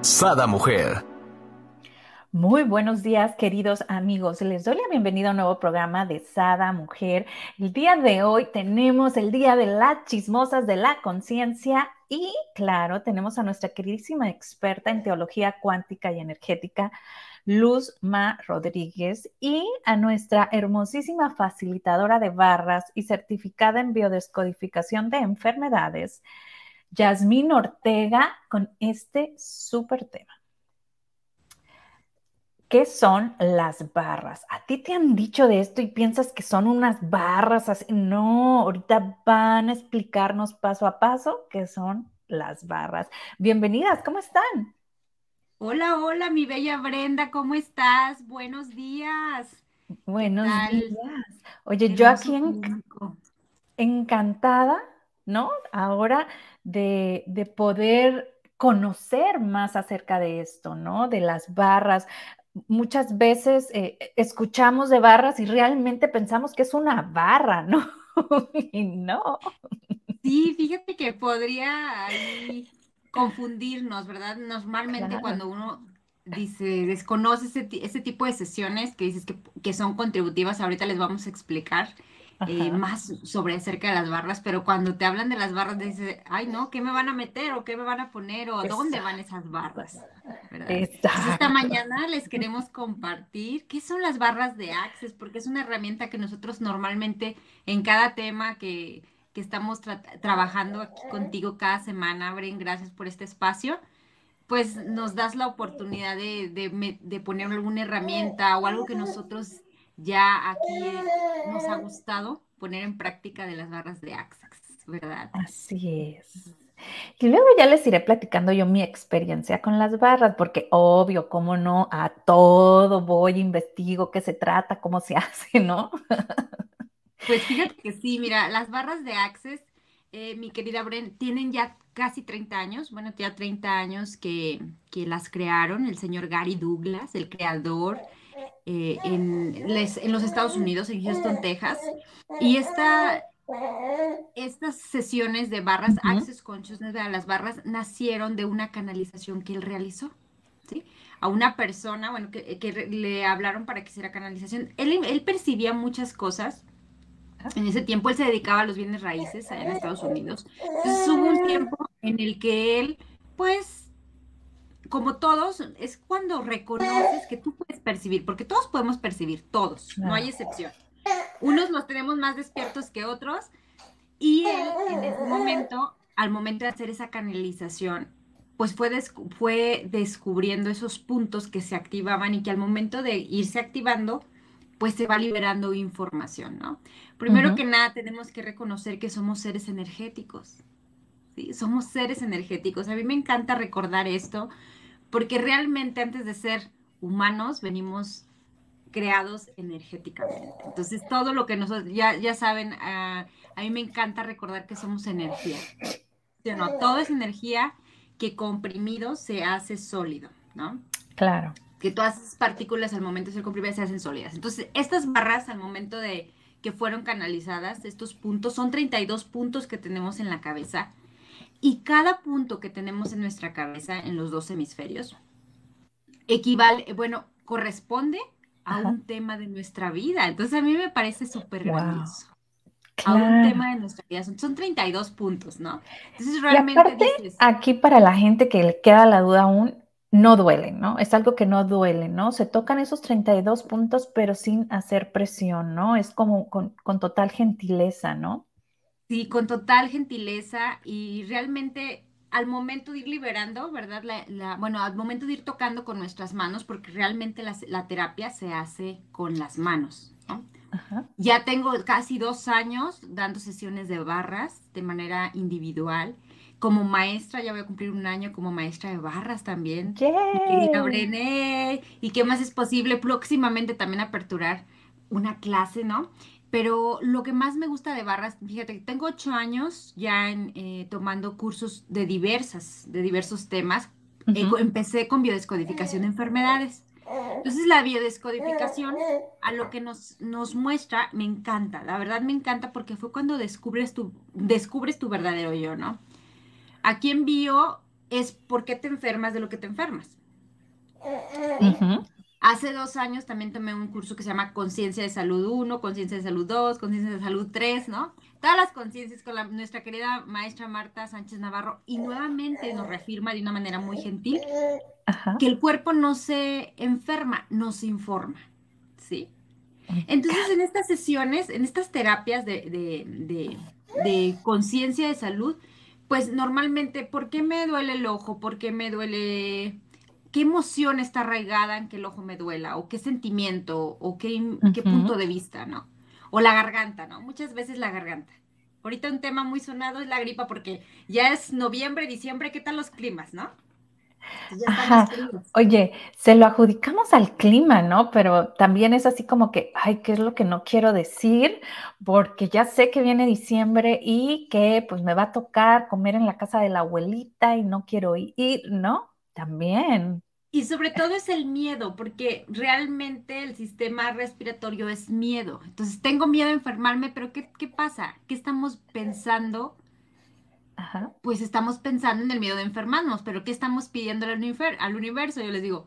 Sada Mujer. Muy buenos días, queridos amigos. Les doy la bienvenida a un nuevo programa de Sada Mujer. El día de hoy tenemos el Día de las Chismosas de la Conciencia y, claro, tenemos a nuestra queridísima experta en teología cuántica y energética, Luz Ma Rodríguez, y a nuestra hermosísima facilitadora de barras y certificada en biodescodificación de enfermedades, Yasmín Ortega, con este súper tema. ¿Qué son las barras? ¿A ti te han dicho de esto y piensas que son unas barras así? No, ahorita van a explicarnos paso a paso qué son las barras. Bienvenidas, ¿cómo están? Hola, hola, mi bella Brenda, ¿cómo estás? Buenos días. Buenos días. Oye, yo aquí encantada, ¿no? Ahora de, de poder conocer más acerca de esto, ¿no? De las barras muchas veces eh, escuchamos de barras y realmente pensamos que es una barra, ¿no? y no. Sí, fíjate que podría confundirnos, ¿verdad? Normalmente cuando uno dice, desconoce ese, tipo de sesiones que dices que, que, son contributivas, ahorita les vamos a explicar. Eh, más sobre acerca de las barras, pero cuando te hablan de las barras, dices, ay, no, ¿qué me van a meter o qué me van a poner o dónde van esas barras? esta mañana les queremos compartir qué son las barras de Access, porque es una herramienta que nosotros normalmente en cada tema que, que estamos trabajando aquí contigo cada semana, Bren, gracias por este espacio pues nos das la oportunidad de, de, de, poner alguna herramienta o algo que nosotros ya aquí nos ha gustado poner en práctica de las barras de Access, ¿verdad? Así es. Y luego ya les iré platicando yo mi experiencia con las barras, porque obvio, cómo no, a todo voy, investigo qué se trata, cómo se hace, ¿no? Pues fíjate que sí, mira, las barras de Access, eh, mi querida Bren, tienen ya casi 30 años, bueno, ya 30 años que, que las crearon el señor Gary Douglas, el creador eh, en, los Estados Unidos, en Houston, Texas. Y esta, estas sesiones de barras, Access Consciousness de las barras, nacieron de una canalización que él realizó. ¿sí? A una persona, bueno, que, le hablaron para que hiciera canalización. Él, él percibía muchas cosas. En ese tiempo él se dedicaba a los bienes raíces allá en Estados Unidos. Entonces hubo un tiempo en el que él, pues, como todos, es cuando reconoces que tú puedes percibir, porque todos podemos percibir, todos, no hay excepción. Unos los tenemos más despiertos que otros, y él en ese momento, al momento de hacer esa canalización, pues fue, fue descubriendo esos puntos que se activaban y que al momento de irse activando, pues se va liberando información, ¿no? Primero que nada, tenemos que reconocer que somos seres energéticos. ¿sí? Somos seres energéticos. A mí me encanta recordar esto porque realmente antes de ser humanos venimos creados energéticamente. Entonces, todo lo que nosotros, ya, ya saben, ah, a mí me encanta recordar que somos energía. no, todo es energía que comprimido se hace sólido, ¿no? Claro. Que todas esas partículas al momento de ser comprimidas se hacen sólidas. Entonces, estas barras al momento de que fueron canalizadas, estos puntos, son 32 puntos que tenemos en la cabeza y cada punto que tenemos en nuestra cabeza, en los dos hemisferios, equivale, bueno, corresponde a un tema de nuestra vida. Entonces a mí me parece súper grandioso. A un tema de nuestra vida. Son, 32 puntos, ¿no? Entonces realmente aquí para la gente que le queda la duda aún, no duele, ¿no? Es algo que no duele, ¿no? Se tocan esos 32 puntos, pero sin hacer presión, ¿no? Es como con, con total gentileza, ¿no? Sí, con total gentileza y realmente al momento de ir liberando, ¿verdad? La, bueno, al momento de ir tocando con nuestras manos, porque realmente la, terapia se hace con las manos, ¿no? Ya tengo casi dos años dando sesiones de barras de manera individual. como maestra, ya voy a cumplir un año como maestra de barras también. Y, ¿Y qué más es posible? Próximamente también aperturar una clase, ¿no? Pero lo que más me gusta de barras, fíjate, tengo ocho años ya eh, tomando cursos de diversas, de diversos temas. Eh, empecé con biodescodificación de enfermedades. Entonces la biodescodificación a lo que nos, nos muestra me encanta, la verdad me encanta porque fue cuando descubres tu, descubres tu verdadero yo, ¿no? Aquí en bio es por qué te enfermas de lo que te enfermas. Hace dos años también tomé un curso que se llama Conciencia de Salud 1, Conciencia de Salud 2, Conciencia de Salud 3, ¿no? Todas las conciencias con nuestra querida maestra Marta Sánchez Navarro y nuevamente nos reafirma de una manera muy gentil que el cuerpo no se enferma, no se informa, ¿sí? Entonces en estas sesiones, en estas terapias de, de, de conciencia de salud, pues normalmente, ¿por qué me duele el ojo? ¿Por qué me duele qué emoción está arraigada en que el ojo me duela, o qué sentimiento, o qué, qué punto de vista, ¿no? O la garganta, ¿no? Muchas veces la garganta. Ahorita un tema muy sonado es la gripa porque ya es noviembre, diciembre, ¿qué tal los climas, no? Ajá. Oye, se lo adjudicamos al clima, ¿no? Pero también es así como que, ay, ¿qué es lo que no quiero decir? Porque ya sé que viene diciembre y que pues me va a tocar comer en la casa de la abuelita y no quiero ir, ¿no? También. Y sobre todo es el miedo, porque realmente el sistema respiratorio es miedo. Entonces, tengo miedo a enfermarme, pero ¿qué, pasa? ¿Qué estamos pensando? Pues estamos pensando en el miedo de enfermarnos, pero ¿qué estamos pidiendo al, al universo? Yo les digo,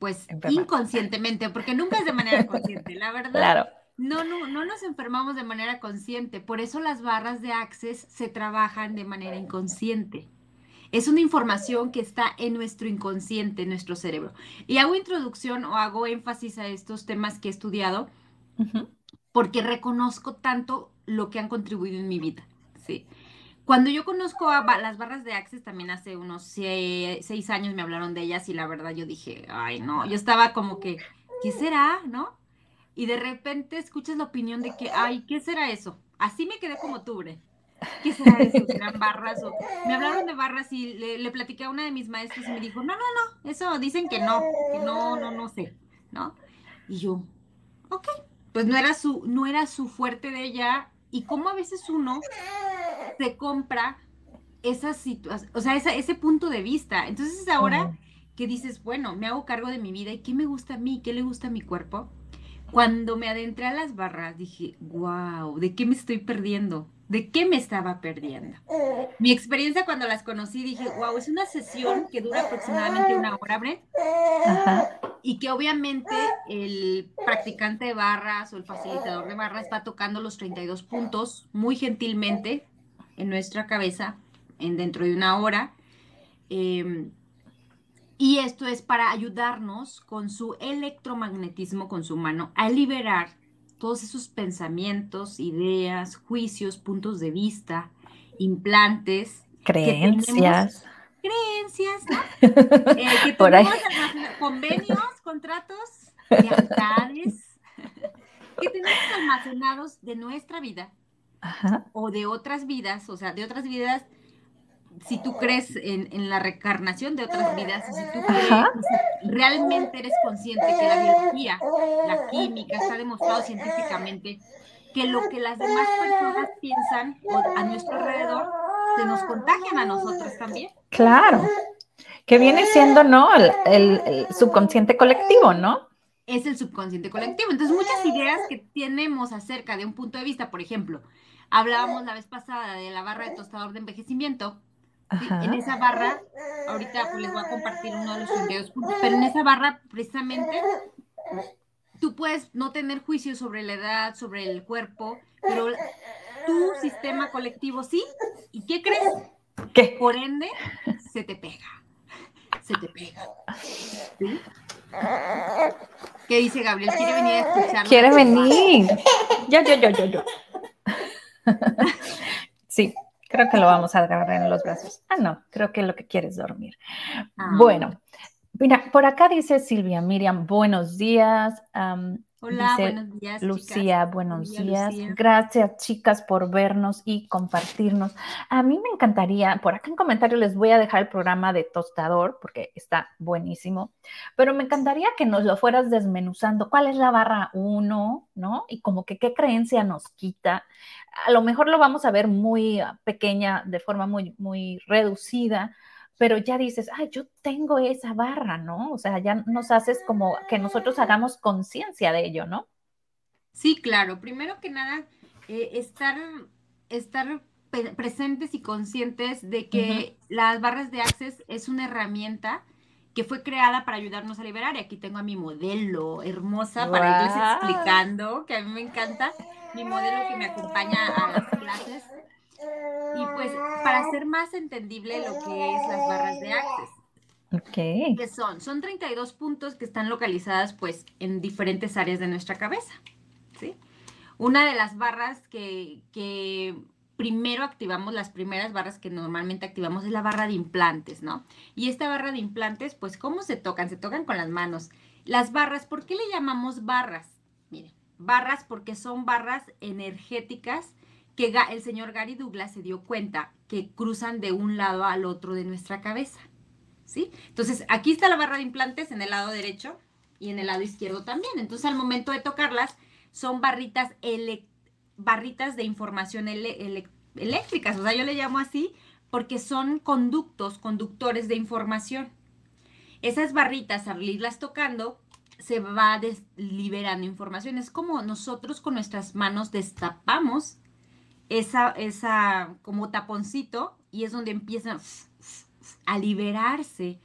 pues inconscientemente, porque nunca es de manera consciente, la verdad. Claro. No, no, no nos enfermamos de manera consciente. Por eso las barras de Access se trabajan de manera inconsciente. Es una información que está en nuestro inconsciente, en nuestro cerebro. Y hago introducción o hago énfasis a estos temas que he estudiado porque reconozco tanto lo que han contribuido en mi vida. ¿sí? Cuando yo conozco a las barras de Access, también hace unos seis años me hablaron de ellas y la verdad yo dije, ay no, yo estaba como que, ¿qué será? ¿No? Y de repente escuchas la opinión de que, ay, ¿qué será eso? Así me quedé como tú, ¿Qué será eso? ¿Serán barras? O... Me hablaron de barras y le, le, platiqué a una de mis maestras y me dijo, no, no, no, eso dicen que no, que no, no, no sé, ¿no? Y yo, ok, pues no era su, no era su fuerte de ella y cómo a veces uno se compra esa situación, o sea, ese punto de vista. Entonces ahora que dices, bueno, me hago cargo de mi vida y qué me gusta a mí, qué le gusta a mi cuerpo. Cuando me adentré a las barras, dije, wow, ¿de qué me estoy perdiendo? ¿De qué me estaba perdiendo? Mi experiencia cuando las conocí, dije, wow, es una sesión que dura aproximadamente una hora, Brett. Y que obviamente el practicante de barras o el facilitador de barras va tocando los 32 puntos muy gentilmente en nuestra cabeza en dentro de una hora. Em, y esto es para ayudarnos con su electromagnetismo, con su mano, a liberar todos esos pensamientos, ideas, juicios, puntos de vista, implantes. Creencias. creencias, ¿no? Eh, que Por ahí. convenios, contratos, lealtades, que tenemos almacenados de nuestra vida o de otras vidas, o sea, de otras vidas si tú crees en, la reencarnación de otras vidas, si tú crees, realmente eres consciente que la biología, la química, está demostrado científicamente que lo que las demás personas piensan a nuestro alrededor se nos contagian a nosotros también. Claro, que viene siendo, ¿no? El, subconsciente colectivo, ¿no? Es el subconsciente colectivo. Entonces, muchas ideas que tenemos acerca de un punto de vista, por ejemplo, hablábamos la vez pasada de la barra de tostador de envejecimiento, en esa barra, ahorita pues, les voy a compartir uno de los 32 puntos, pero en esa barra precisamente tú puedes no tener juicio sobre la edad, sobre el cuerpo, pero tu sistema colectivo sí. ¿Y qué crees? ¿Qué? Por ende, se te pega. Se te pega. ¿Qué dice Gabriel? ¿Quiere venir a escucharnos? Quiere venir. Yo, yo, yo, yo, yo. Sí. Creo que lo vamos a agarrar en los brazos. Ah, no, creo que lo que quiere es dormir. Ah. Bueno, mira, por acá dice Silvia Miriam, buenos días. Hola, buenos días. Lucía, buenos días. Gracias, chicas, por vernos y compartirnos. A mí me encantaría, por acá en comentarios les voy a dejar el programa de Tostador, porque está buenísimo, pero me encantaría que nos lo fueras desmenuzando. ¿Cuál es la barra 1, no? Y como que qué creencia nos quita. A lo mejor lo vamos a ver muy pequeña, de forma muy, muy reducida, pero ya dices, ah, yo tengo esa barra, ¿no? O sea, ya nos haces como que nosotros hagamos conciencia de ello, ¿no? Sí, claro. Primero que nada, eh, estar, estar presentes y conscientes de que las barras de Access es una herramienta que fue creada para ayudarnos a liberar. Y aquí tengo a mi modelo hermosa para irles explicando, que a mí me encanta, mi modelo que me acompaña a las clases y pues para hacer más entendible lo que es las barras de Access. Okay. ¿Qué son? Son 32 puntos que están localizadas pues en diferentes áreas de nuestra cabeza. ¿sí? Una de las barras que, que primero activamos, las primeras barras que normalmente activamos es la barra de implantes, ¿no? Y esta barra de implantes, pues, ¿cómo se tocan? Se tocan con las manos. Las barras, ¿por qué le llamamos barras? Miren, barras porque son barras energéticas que el señor Gary Douglas se dio cuenta que cruzan de un lado al otro de nuestra cabeza. ¿Sí? Entonces, aquí está la barra de implantes en el lado derecho y en el lado izquierdo también. Entonces, al momento de tocarlas, son barritas, barritas de información eléctricas. O sea, yo le llamo así porque son conductos, conductores de información. Esas barritas, al irlas tocando, se va liberando información. Es como nosotros con nuestras manos destapamos esa, esa como taponcito y es donde empiezan a liberarse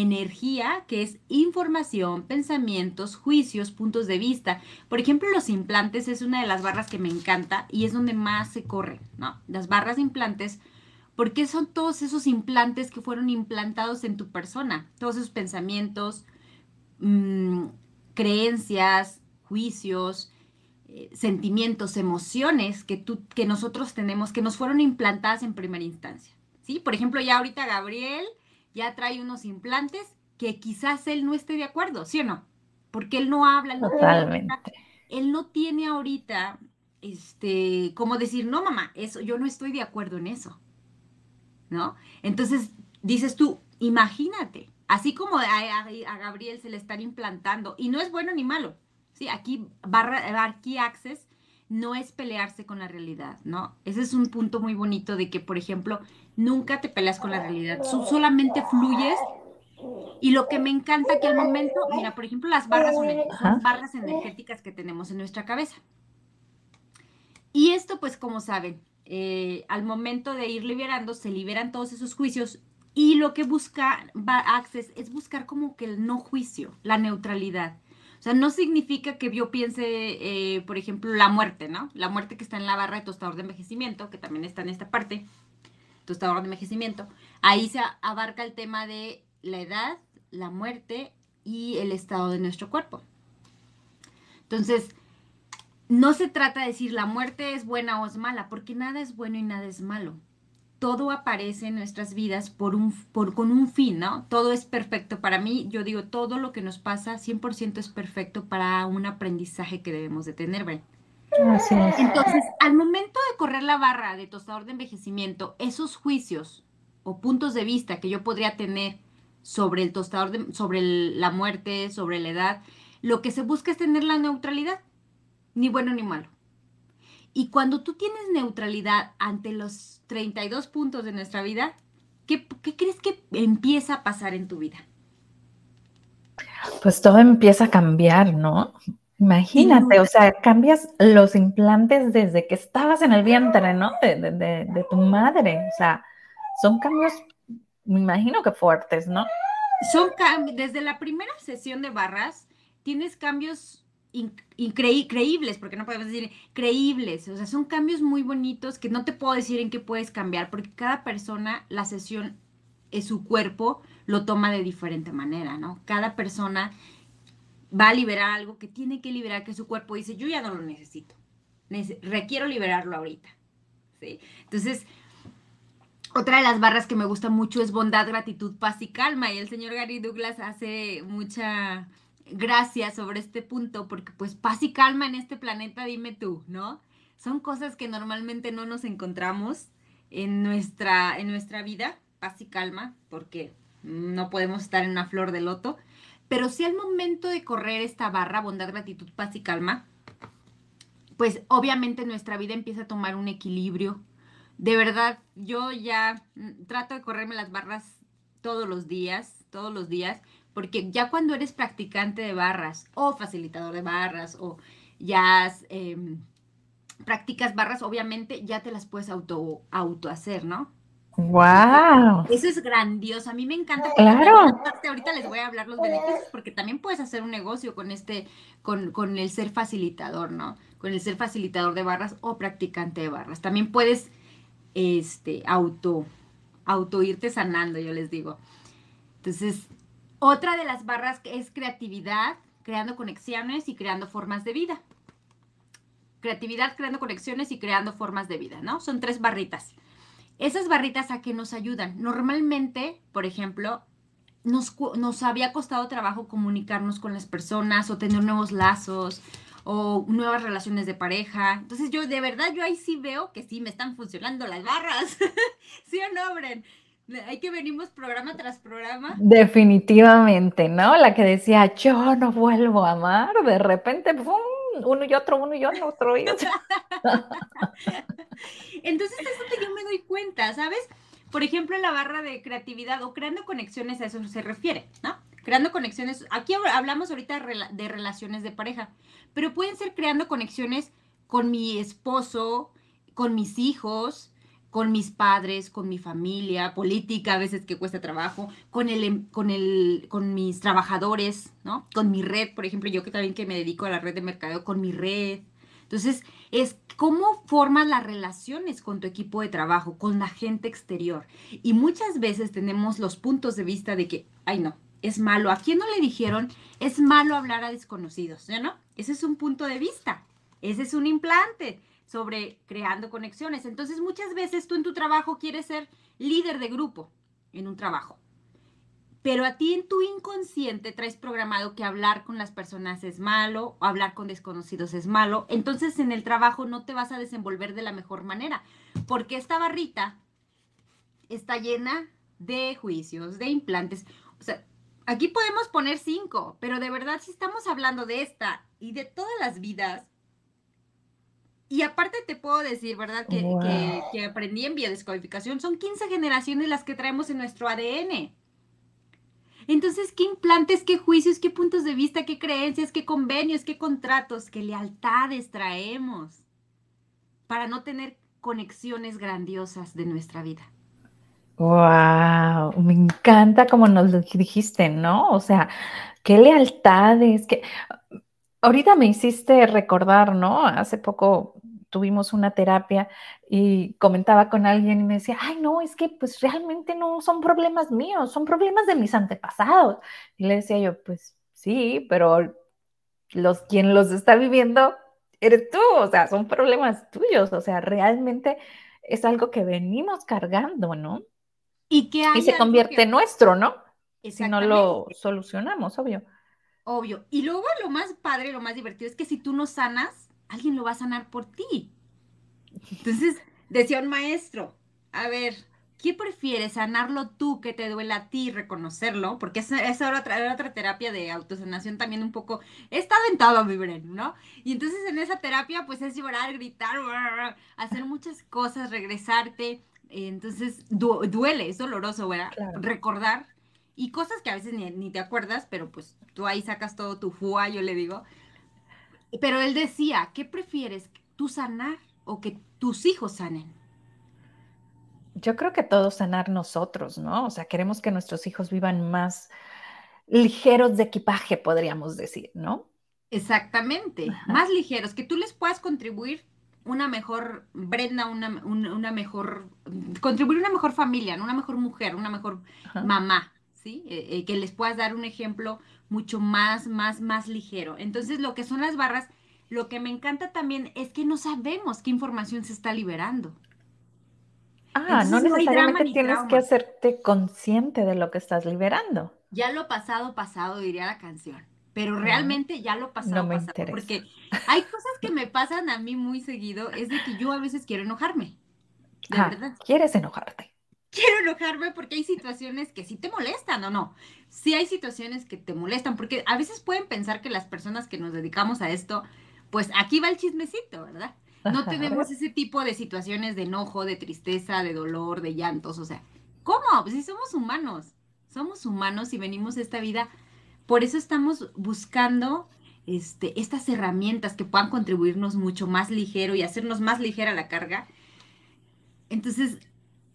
energía que es información, pensamientos, juicios, puntos de vista. Por ejemplo, los implantes es una de las barras que me encanta y es donde más se corre, ¿no? Las barras de implantes, porque son todos esos implantes que fueron implantados en tu persona, todos esos pensamientos, mm, creencias, juicios, eh, sentimientos, emociones que, tú, que nosotros tenemos, que nos fueron implantadas en primera instancia. ¿sí? Por ejemplo, ya ahorita Gabriel ya trae unos implantes que quizás él no esté de acuerdo, ¿sí o no? Porque él no habla, Totalmente. él no tiene ahorita, este, como decir, no, mamá, eso, yo no estoy de acuerdo en eso, ¿no? Entonces, dices tú, imagínate, así como a Gabriel se le están implantando, y no es bueno ni malo, Sí, aquí barra, aquí access no es pelearse con la realidad, ¿no? Ese es un punto muy bonito de que, por ejemplo, nunca te peleas con la realidad, solamente fluyes. Y lo que me encanta que al momento, mira, por ejemplo, las barras son, barras energéticas que tenemos en nuestra cabeza. Y esto, pues, como saben, eh, al momento de ir liberando, se liberan todos esos juicios y lo que busca Access es buscar como que el no juicio, la neutralidad. Sea, no significa que yo piense, eh, por ejemplo, la muerte, ¿no? La muerte que está en la barra de tostador de envejecimiento, que también está en esta parte, tostador de envejecimiento. Ahí se abarca el tema de la edad, la muerte y el estado de nuestro cuerpo. Entonces, no se trata de decir la muerte es buena o es mala, porque nada es bueno y nada es malo todo aparece en nuestras vidas por un, por, con un fin, ¿no? Todo es perfecto. Para mí, yo digo, todo lo que nos pasa 100% es perfecto para un aprendizaje que debemos de tener. Así es. Entonces, al momento de correr la barra de tostador de envejecimiento, esos juicios o puntos de vista que yo podría tener sobre el tostador, de, sobre la muerte, sobre la edad, lo que se busca es tener la neutralidad, ni bueno ni malo. Y cuando tú tienes neutralidad ante los 32 puntos de nuestra vida, ¿qué, crees que empieza a pasar en tu vida? Pues todo empieza a cambiar, ¿no? Imagínate, o sea, cambias los implantes desde que estabas en el vientre, ¿no? De, de, tu madre. O sea, son cambios, me imagino que fuertes, ¿no? Son cambios, desde la primera sesión de barras, tienes cambios increíbles, porque no podemos decir creíbles, o sea, son cambios muy bonitos que no te puedo decir en qué puedes cambiar, porque cada persona, la sesión, es su cuerpo, lo toma de diferente manera, ¿no? Cada persona va a liberar algo que tiene que liberar, que su cuerpo dice, yo ya no lo necesito, requiero liberarlo ahorita, ¿sí? Entonces, otra de las barras que me gusta mucho es bondad, gratitud, paz y calma, y el señor Gary Douglas hace mucha gracias sobre este punto, porque pues paz y calma en este planeta, dime tú, ¿no? Son cosas que normalmente no nos encontramos en nuestra, en nuestra vida, paz y calma, porque no podemos estar en una flor de loto, pero si al momento de correr esta barra, bondad, gratitud, paz y calma, pues obviamente nuestra vida empieza a tomar un equilibrio. De verdad, yo ya trato de correrme las barras todos los días, todos los días, porque ya cuando eres practicante de barras o facilitador de barras o ya em, practicas barras, obviamente ya te las puedes auto, auto hacer, ¿no? ¡Wow! Eso es grandioso. A mí me encanta. Claro. ahorita les voy a hablar los beneficios porque también puedes hacer un negocio con este, con, con el ser facilitador, ¿no? Con el ser facilitador de barras o practicante de barras. También puedes, este, auto, auto irte sanando, yo les digo. Entonces, otra de las barras es creatividad, creando conexiones y creando formas de vida. Creatividad, creando conexiones y creando formas de vida, ¿no? Son tres barritas. Esas barritas a qué nos ayudan. Normalmente, por ejemplo, nos, había costado trabajo comunicarnos con las personas o tener nuevos lazos o nuevas relaciones de pareja. Entonces yo de verdad, yo ahí sí veo que sí me están funcionando las barras. ¿Sí o no, Bren? Hay que venimos programa tras programa. Definitivamente, ¿no? La que decía, yo no vuelvo a amar, de repente, ¡pum! uno y otro, uno y otro, y otro. Entonces, eso que yo me doy cuenta, ¿sabes? Por ejemplo, la barra de creatividad o creando conexiones, a eso se refiere, ¿no? Creando conexiones, aquí hablamos ahorita de relaciones de pareja, pero pueden ser creando conexiones con mi esposo, con mis hijos, con mis padres, con mi familia, política a veces que cuesta trabajo, con el, em, con el, con mis trabajadores, ¿no? Con mi red, por ejemplo, yo que también que me dedico a la red de mercadeo, con mi red. Entonces, es cómo formas las relaciones con tu equipo de trabajo, con la gente exterior. Y muchas veces tenemos los puntos de vista de que, ay no, es malo. ¿A quién no le dijeron? Es malo hablar a desconocidos, ¿no? Ese es un punto de vista. Ese es un implante sobre creando conexiones. Entonces, muchas veces tú en tu trabajo quieres ser líder de grupo en un trabajo, pero a ti en tu inconsciente traes programado que hablar con las personas es malo o hablar con desconocidos es malo. Entonces, en el trabajo no te vas a desenvolver de la mejor manera, porque esta barrita está llena de juicios, de implantes. O sea, aquí podemos poner cinco, pero de verdad, si estamos hablando de esta y de todas las vidas, y aparte te puedo decir, ¿verdad? Que, aprendí en biodescodificación. Son 15 generaciones las que traemos en nuestro ADN. Entonces, ¿qué implantes, qué juicios, qué puntos de vista, qué creencias, qué convenios, qué contratos, qué lealtades traemos para no tener conexiones grandiosas de nuestra vida? Wow, me encanta como nos lo dijiste, ¿no? O sea, qué lealtades, que ahorita me hiciste recordar, ¿no? Hace poco tuvimos una terapia y comentaba con alguien y me decía, ay, no, es que pues realmente no son problemas míos, son problemas de mis antepasados. Y le decía yo, pues sí, pero los quien los está viviendo eres tú, o sea, son problemas tuyos, o sea, realmente es algo que venimos cargando, ¿no? Y que y se convierte en nuestro, ¿no? Si no lo solucionamos, obvio. Obvio. Y luego lo más padre, lo más divertido es que si tú no sanas, alguien lo va a sanar por ti. Entonces, decía un maestro, a ver, ¿qué prefieres? ¿Sanarlo tú, que te duela a ti, reconocerlo? Porque esa es otra, otra terapia de autosanación también un poco, está aventado a mi ¿no? Y entonces en esa terapia, pues es llorar, gritar, hacer muchas cosas, regresarte. Entonces, duele, es doloroso, ¿verdad? Recordar. Y cosas que a veces ni, ni, te acuerdas, pero pues tú ahí sacas todo tu fua, yo le digo. Pero él decía, ¿qué prefieres? ¿Tú sanar o que tus hijos sanen? Yo creo que todos sanar nosotros, ¿no? O sea, queremos que nuestros hijos vivan más ligeros de equipaje, podríamos decir, ¿no? Exactamente, más ligeros, que tú les puedas contribuir una mejor Brenda, una, una, mejor, contribuir una mejor familia, una mejor mujer, una mejor mamá, ¿sí? Eh, eh, que les puedas dar un ejemplo mucho más, más, más ligero. Entonces, lo que son las barras, lo que me encanta también es que no sabemos qué información se está liberando. Ah, no necesariamente tienes que hacerte consciente de lo que estás liberando. Ya lo pasado, pasado, diría la canción. pero realmente ya lo pasado, no me pasado, interesa. porque hay cosas que me pasan a mí muy seguido, es de que yo a veces quiero enojarme, de Ah, verdad. ¿quieres enojarte? Quiero enojarme porque hay situaciones que sí te molestan o no. Sí hay situaciones que te molestan, porque a veces pueden pensar que las personas que nos dedicamos a esto, pues aquí va el chismecito, ¿verdad? No tenemos ese tipo de situaciones de enojo, de tristeza, de dolor, de llantos, o sea, ¿cómo? Pues si somos humanos, somos humanos y venimos a esta vida, por eso estamos buscando este, estas herramientas que puedan contribuirnos mucho más ligero y hacernos más ligera la carga. Entonces,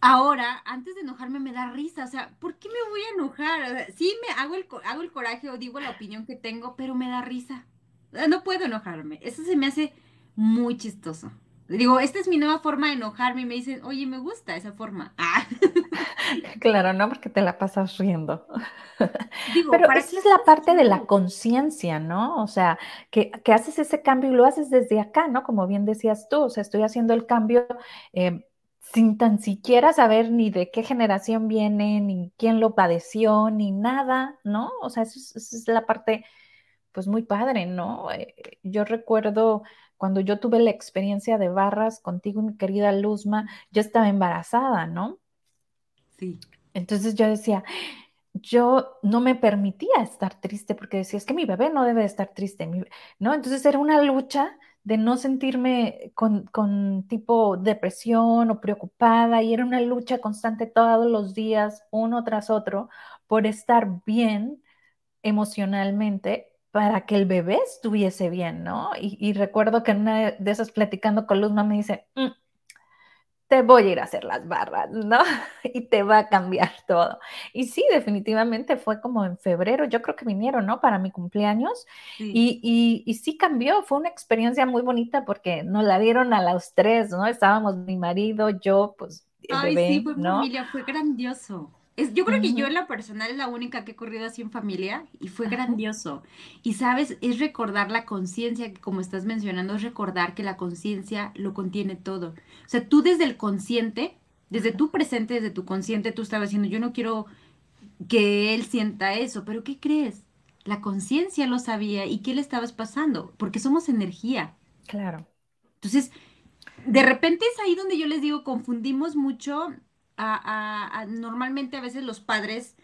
ahora, antes de enojarme me da risa, o sea, ¿por qué me voy a enojar? O sea, sí me hago el, hago el coraje o digo la opinión que tengo, pero me da risa. No puedo enojarme. Eso se me hace muy chistoso. Digo, esta es mi nueva forma de enojarme y me dicen, oye, me gusta esa forma. Ah, Claro, no, porque te la pasas riendo. digo, Pero ¿para esa es la parte de la conciencia, ¿no? O sea, que, que haces ese cambio y lo haces desde acá, ¿no? Como bien decías tú, o sea, estoy haciendo el cambio eh, sin tan siquiera saber ni de qué generación viene, ni quién lo padeció, ni nada, ¿no? O sea, eso es, esa es la parte, pues muy padre, ¿no? Eh, yo recuerdo cuando yo tuve la experiencia de barras contigo, mi querida Luzma, yo estaba embarazada, ¿no? Sí, Entonces yo decía, yo no me permitía estar triste porque decía, es que mi bebé no debe de estar triste, mi be-", ¿no? Entonces era una lucha de no sentirme con, con tipo depresión o preocupada y era una lucha constante todos los días, uno tras otro, por estar bien emocionalmente para que el bebé estuviese bien, ¿no? Y, recuerdo que en una de esas platicando con Luzma me dice, "Mm, te voy a ir a hacer las barras, ¿no? Y te va a cambiar todo. Y sí, definitivamente fue como en febrero, yo creo que vinieron, ¿no? Para mi cumpleaños. sí. Y, y, y sí cambió, fue una experiencia muy bonita porque nos la dieron a los tres, ¿no? Estábamos mi marido, yo, pues el Ay, sí, bebé, fue en ¿no? familia, fue grandioso. Es, yo creo que yo en la personal es la única que he corrido así en familia y fue ajá, grandioso. Y sabes, es recordar la conciencia, que como estás mencionando, es recordar que la conciencia lo contiene todo. O sea, tú desde el consciente, desde tu presente, desde tu consciente, tú estabas diciendo, yo no quiero que él sienta eso, pero ¿qué crees? La conciencia lo sabía y qué le estabas pasando, porque somos energía. claro. Entonces, de repente es ahí donde yo les digo, confundimos mucho a, normalmente a veces los padres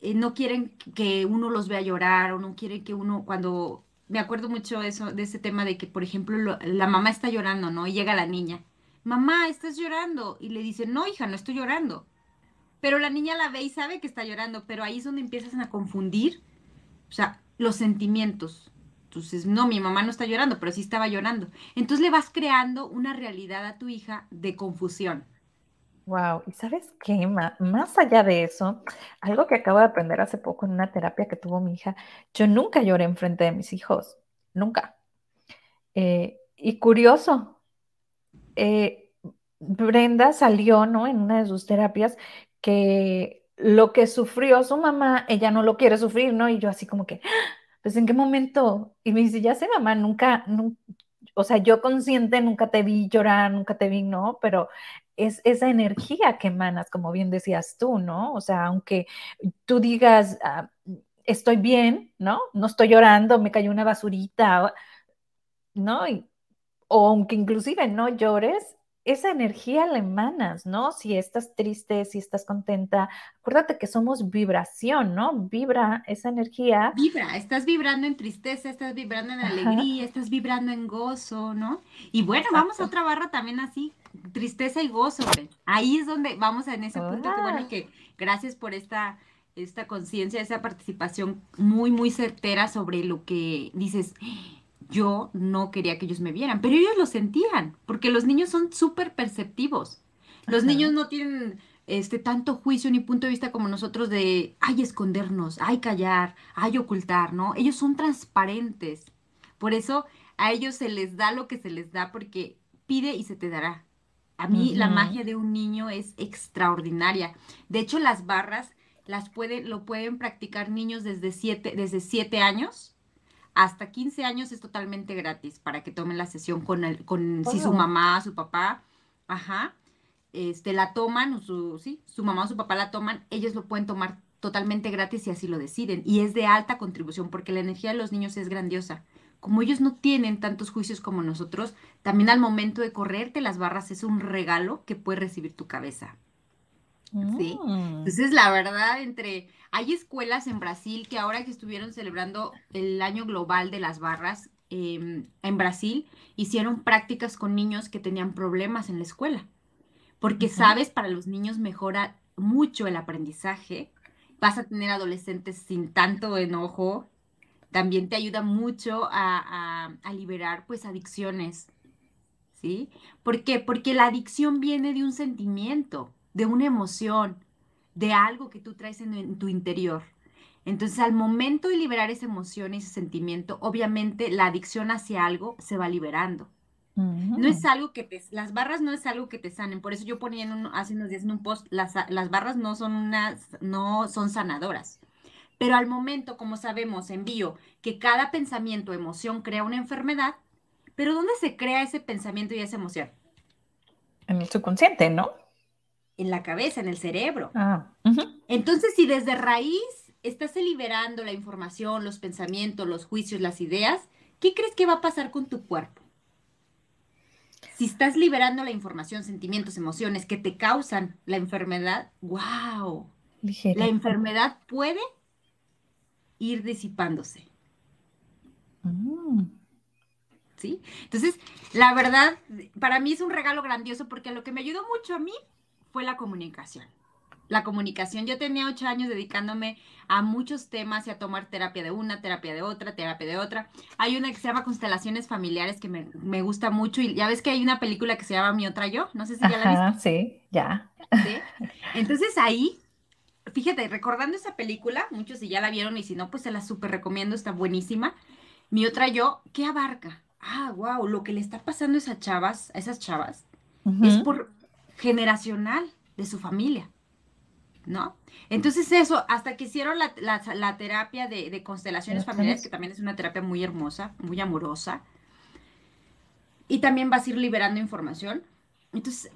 eh, no quieren que uno los vea llorar o no quieren que uno, cuando, me acuerdo mucho eso, de ese tema de que, por ejemplo, lo- la mamá está llorando, ¿no? Y llega la niña, mamá, estás llorando. Y le dice, no, hija, no estoy llorando. Pero la niña la ve y sabe que está llorando, pero ahí es donde empiezan a confundir, o sea, los sentimientos. Entonces, no, mi mamá no está llorando, pero sí estaba llorando. Entonces le vas creando una realidad a tu hija de confusión. Wow, ¿y sabes qué? Ma- Más allá de eso, algo que acabo de aprender hace poco en una terapia que tuvo mi hija, yo nunca lloré en frente de mis hijos, nunca. Eh, y curioso, eh, Brenda salió, ¿no? En una de sus terapias que lo que sufrió su mamá, ella no lo quiere sufrir, ¿no? Y yo así como que, pues ¿en qué momento? Y me dice, ya sé, mamá, nunca, nun- o sea, yo consciente nunca te vi llorar, nunca te vi, ¿no? Pero es esa energía que emanas, como bien decías tú, ¿no? O sea, aunque tú digas, ah, estoy bien, ¿no? No estoy llorando, me cayó una basurita, ¿no? Y- o aunque inclusive no llores, esa energía la emanas, ¿no? Si estás triste, si estás contenta, acuérdate que somos vibración, ¿no? Vibra esa energía. Vibra, estás vibrando en tristeza, estás vibrando en Ajá, alegría, estás vibrando en gozo, ¿no? Y bueno, vamos a otra barra también así, tristeza y gozo. Ahí es donde vamos en ese punto, que bueno Ah, que gracias por esta, esta conciencia, esa participación muy, muy certera sobre lo que dices. Yo no quería que ellos me vieran, pero ellos lo sentían, porque los niños son súper perceptivos. Los niños no tienen este tanto juicio ni punto de vista como nosotros de, ay, escondernos, ay, callar, ay, ocultar, ¿no? Ellos son transparentes. Por eso a ellos se les da lo que se les da porque pide y se te dará. A mí la magia de un niño es extraordinaria. De hecho, las barras las pueden, lo pueden practicar niños desde siete, desde siete años hasta 15 años es totalmente gratis para que tomen la sesión con el, con si su mamá, su papá, ajá, este, la toman, o su, sí, su mamá o su papá la toman, ellos lo pueden tomar totalmente gratis si así lo deciden y es de alta contribución porque la energía de los niños es grandiosa. Como ellos no tienen tantos juicios como nosotros, también al momento de correrte las barras es un regalo que puede recibir tu cabeza. ¿Sí? Mm. Entonces, la verdad, entre... Hay escuelas en Brasil que ahora que estuvieron celebrando el año global de las barras em, en Brasil, hicieron prácticas con niños que tenían problemas en la escuela. Porque, sabes, para los niños mejora mucho el aprendizaje. Vas a tener adolescentes sin tanto enojo. También te ayuda mucho a, a- a liberar, pues, adicciones. ¿Sí? ¿Por qué? Porque la adicción viene de un sentimiento, de una emoción, de algo que tú traes en, en tu interior. Entonces, al momento de liberar esa emoción y ese sentimiento, obviamente la adicción hacia algo se va liberando. No es algo que te, las barras no es algo que te sanen. Por eso yo ponía en un- hace unos días en un post, las, las barras no son unas, no son sanadoras. Pero al momento, como sabemos en bio, que cada pensamiento, emoción crea una enfermedad, pero ¿dónde se crea ese pensamiento y esa emoción? En el subconsciente, ¿no? En la cabeza, en el cerebro. Ah. Entonces, si desde raíz estás liberando la información, los pensamientos, los juicios, las ideas, ¿qué crees que va a pasar con tu cuerpo? Si estás liberando la información, sentimientos, emociones que te causan la enfermedad, wow, la enfermedad puede ir disipándose, Mm. ¿sí? Entonces, la verdad, para mí es un regalo grandioso porque lo que me ayudó mucho a mí fue la comunicación. La comunicación, yo tenía ocho años dedicándome a muchos temas y a tomar terapia de una, terapia de otra, terapia de otra. Hay una que se llama Constelaciones Familiares que me, me gusta mucho y ya ves que hay una película que se llama Mi Otra Yo, no sé si ya la viste. Ajá, sí, ya. ¿sí? Entonces ahí, fíjate, recordando esa película, muchos si ya la vieron y si no, pues se la súper recomiendo, está buenísima. Mi Otra Yo, ¿qué abarca? Ah, wow, lo que le está pasando a esas chavas, a esas chavas, es por generacional de su familia, ¿no? Entonces eso, hasta que hicieron la, la- la terapia de, de constelaciones familiares, que también es una terapia muy hermosa, muy amorosa, y también vas a ir liberando información. Entonces,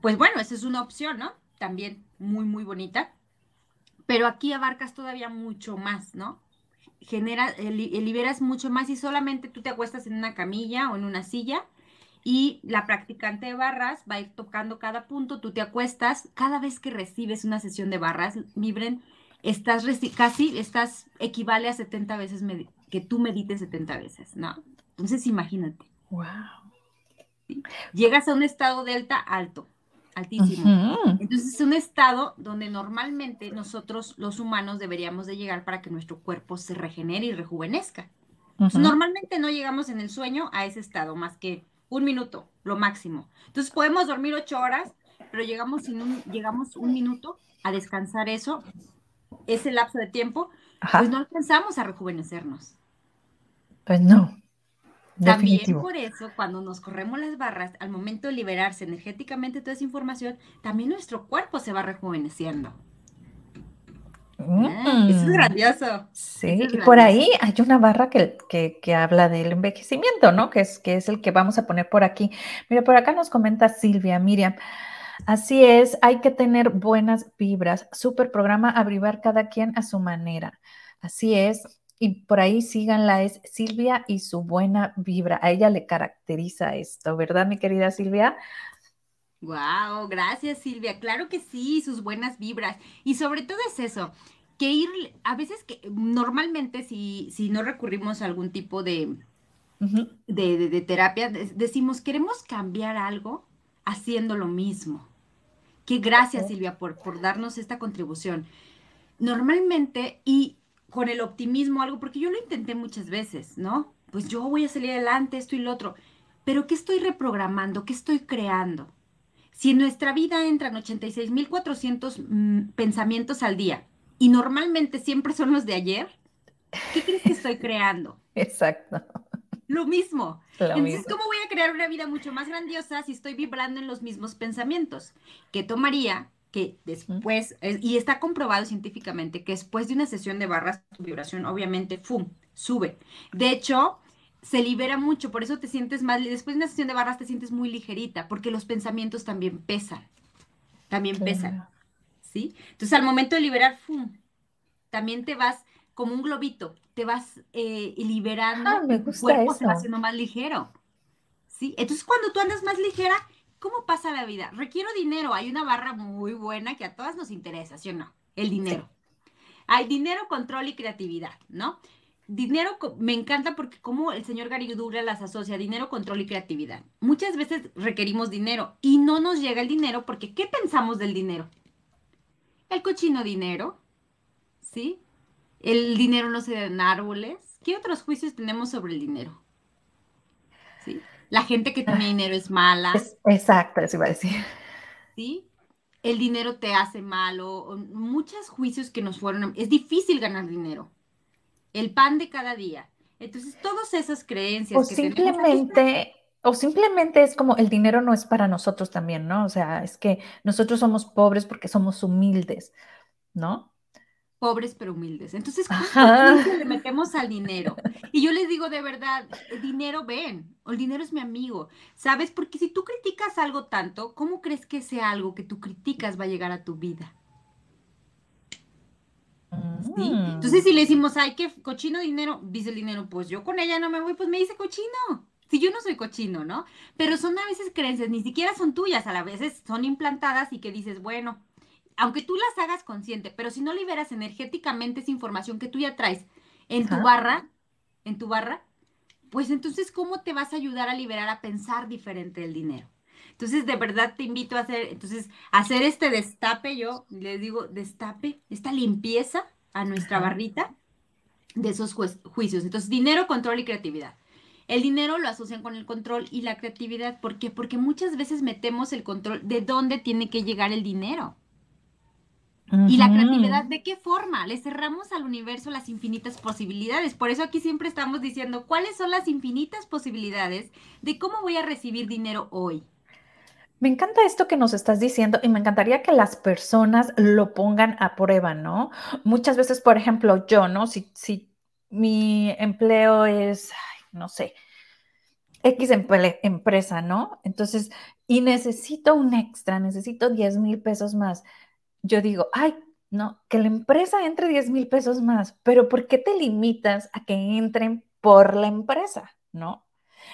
pues bueno, esa es una opción, ¿no? También muy, muy bonita. Pero aquí abarcas todavía mucho más, ¿no? Genera, eh, eh, liberas mucho más y solamente tú te acuestas en una camilla o en una silla y la practicante de barras va a ir tocando cada punto, tú te acuestas, cada vez que recibes una sesión de barras, Vibren, estás casi, estás, equivale a 70 veces que tú medites 70 veces, ¿no? Entonces imagínate, Wow. llegas a un estado delta alto, altísimo. Ujú. Entonces es un estado donde normalmente nosotros los humanos deberíamos de llegar para que nuestro cuerpo se regenere y rejuvenezca. Pues, Ujú. Normalmente no llegamos en el sueño a ese estado más que un minuto, lo máximo. Entonces podemos dormir ocho horas, pero llegamos, sin un, llegamos un minuto a descansar eso, ese lapso de tiempo, Ajá. pues no alcanzamos a rejuvenecernos. Pues no. También por eso, cuando nos corremos las barras, al momento de liberarse energéticamente toda esa información, también nuestro cuerpo se va rejuveneciendo. Ah, Eso es Mm. grandioso. Sí, y por ahí hay una barra que, que, que habla del envejecimiento, ¿no? Que es, que es el que vamos a poner por aquí. Mira, por acá nos comenta Silvia, Miriam. Así es, hay que tener buenas vibras. Super programa abrivar cada quien a su manera. Así es. Y por ahí síganla, es Silvia y su buena vibra. A ella le caracteriza esto, ¿verdad, mi querida Silvia? Wow, gracias Silvia. Claro que sí, sus buenas vibras. Y sobre todo es eso, que ir, a veces que normalmente si, si no recurrimos a algún tipo de, de, de- de terapia, de- decimos, queremos cambiar algo haciendo lo mismo. Que gracias. Silvia por, por darnos esta contribución. Normalmente, y con el optimismo, algo, porque yo lo intenté muchas veces, ¿no? Pues yo voy a salir adelante, esto y lo otro. Pero ¿qué estoy reprogramando? ¿Qué estoy creando? Si en nuestra vida entran 86.400 mm, pensamientos al día y normalmente siempre son los de ayer, ¿qué crees que estoy creando? Exacto. Lo mismo. Lo Entonces, mismo. ¿cómo voy a crear una vida mucho más grandiosa si estoy vibrando en los mismos pensamientos? Que tomaría que después, eh, y está comprobado científicamente que después de una sesión de barras, tu vibración obviamente, ¡fum!, sube. De hecho, se libera mucho, por eso te sientes más, después de una sesión de barras te sientes muy ligerita, porque los pensamientos también pesan, también pesan. ¿sí? Entonces, al momento de liberar, ¡fum! también te vas como un globito, te vas eh, liberando, Ah, me tu gusta cuerpo se va eso. haciendo más ligero. ¿Sí? Entonces, cuando tú andas más ligera, ¿cómo pasa la vida? Requiero dinero. Hay una barra muy buena que a todas nos interesa, ¿sí o no? El dinero. Hay dinero, control y creatividad, ¿no? Dinero, me encanta porque como el señor Gary Douglas las asocia, dinero, control y creatividad. Muchas veces requerimos dinero y no nos llega el dinero porque ¿qué pensamos del dinero? El cochino dinero, ¿sí? El dinero no se da en árboles. ¿Qué otros juicios tenemos sobre el dinero? ¿Sí? La gente que tiene dinero es mala, Es- exacto, eso iba a decir. ¿sí? El dinero te hace malo, muchos juicios que nos fueron, es difícil ganar dinero. El pan de cada día. Entonces, todas esas creencias O que simplemente, o simplemente es como el dinero no es para nosotros también, ¿no? O sea, es que nosotros somos pobres porque somos humildes, ¿no? pobres pero humildes. Entonces, ¿cuánto Ajá. juicio le metemos al dinero? Y yo les digo de verdad, el dinero ven, o el dinero es mi amigo, ¿sabes? Porque si tú criticas algo tanto, ¿cómo crees que ese algo que tú criticas va a llegar a tu vida? ¿Sí? Mm. Entonces, si le decimos, ay, qué cochino dinero, dice el dinero, pues yo con ella no me voy, pues me dice cochino. Si yo no soy cochino, ¿no? Pero son a veces creencias, ni siquiera son tuyas, a la veces son implantadas y que dices, bueno, aunque tú las hagas consciente, pero si no liberas energéticamente esa información que tú ya traes en tu barra, en tu barra, pues entonces, ¿cómo te vas a ayudar a liberar a pensar diferente el dinero? Entonces, de verdad te invito a hacer, entonces, hacer este destape, yo les digo, destape, esta limpieza a nuestra barrita de esos juicios. Entonces, dinero, control y creatividad. El dinero lo asocian con el control y la creatividad. ¿Por qué? Porque muchas veces metemos el control de dónde tiene que llegar el dinero. Y la creatividad, ¿de qué forma? Le cerramos al universo las infinitas posibilidades. Por eso aquí siempre estamos diciendo cuáles son las infinitas posibilidades de cómo voy a recibir dinero hoy. Me encanta esto que nos estás diciendo y me encantaría que las personas lo pongan a prueba, ¿no? Muchas veces, por ejemplo, yo, ¿no? Si, si mi empleo es, no sé, X empresa, ¿no? Entonces, y necesito un extra, necesito 10 mil pesos más. Yo digo, ay, no, que la empresa entre 10 mil pesos más, pero ¿por qué te limitas a que entren por la empresa, ¿no?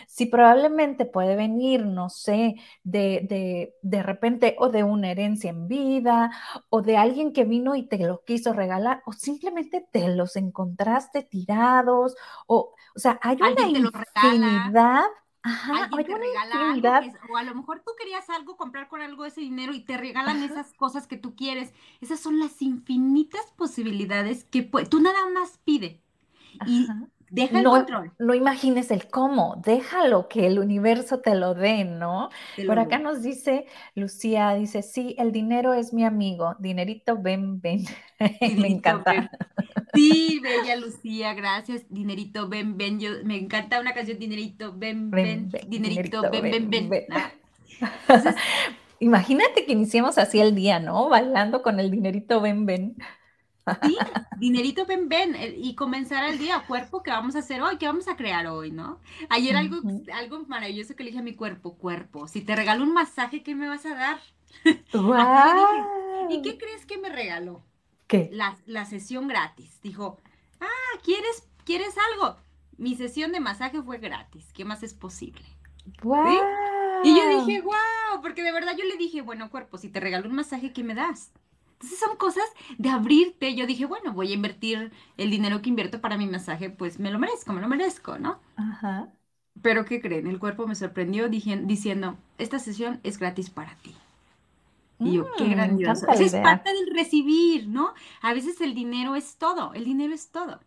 Si probablemente puede venir, no sé, de, de, de repente o de una herencia en vida o de alguien que vino y te lo quiso regalar o simplemente te los encontraste tirados o, o sea, hay una infinidad, ajá, Alguien te regala algo, que o a lo mejor tú querías algo, comprar con algo ese dinero y te regalan Ajá. esas cosas que tú quieres. Esas son las infinitas posibilidades que pue- tú nada más pide y ajá. Deja el No, control. no imagines el cómo, déjalo que el universo te lo dé, ¿no? lo Por acá nos dice Lucía, dice, sí, el dinero es mi amigo, dinerito, ven, ven. Me encanta. ven. Sí, bella Lucía, gracias. Dinerito, ven, ven. Yo, me encanta una canción, Dinerito, ven, Ven, Dinerito, ven, ven, ven, ven. ven. Ah, Entonces, Imagínate que iniciemos así el día, ¿no? Bailando con el dinerito, ven, ven. Sí, dinerito, ven, ven. Y comenzar el día, cuerpo, ¿qué vamos a hacer hoy? ¿Qué vamos a crear hoy, no? Ayer algo, algo maravilloso que le dije a mi cuerpo, cuerpo, si te regalo un masaje, ¿qué me vas a dar? ¡Guau! ¿Y qué crees que me regaló? ¿Qué? La, la sesión gratis. Dijo, ah, ¿quieres, ¿quieres algo? Mi sesión de masaje fue gratis. ¿Qué más es posible? Y yo dije, wow, porque de verdad yo le dije, bueno, cuerpo, si te regalo un masaje, ¿qué me das? Entonces son cosas de abrirte. Yo dije, bueno, voy a invertir el dinero que invierto para mi masaje, pues me lo merezco, me lo merezco, ¿no? Ajá. Pero ¿qué creen? El cuerpo me sorprendió diciendo, esta sesión es gratis para ti. Y yo, qué Mm, grandioso. Esa es parte del recibir, ¿no? A veces el dinero es todo, el dinero es todo.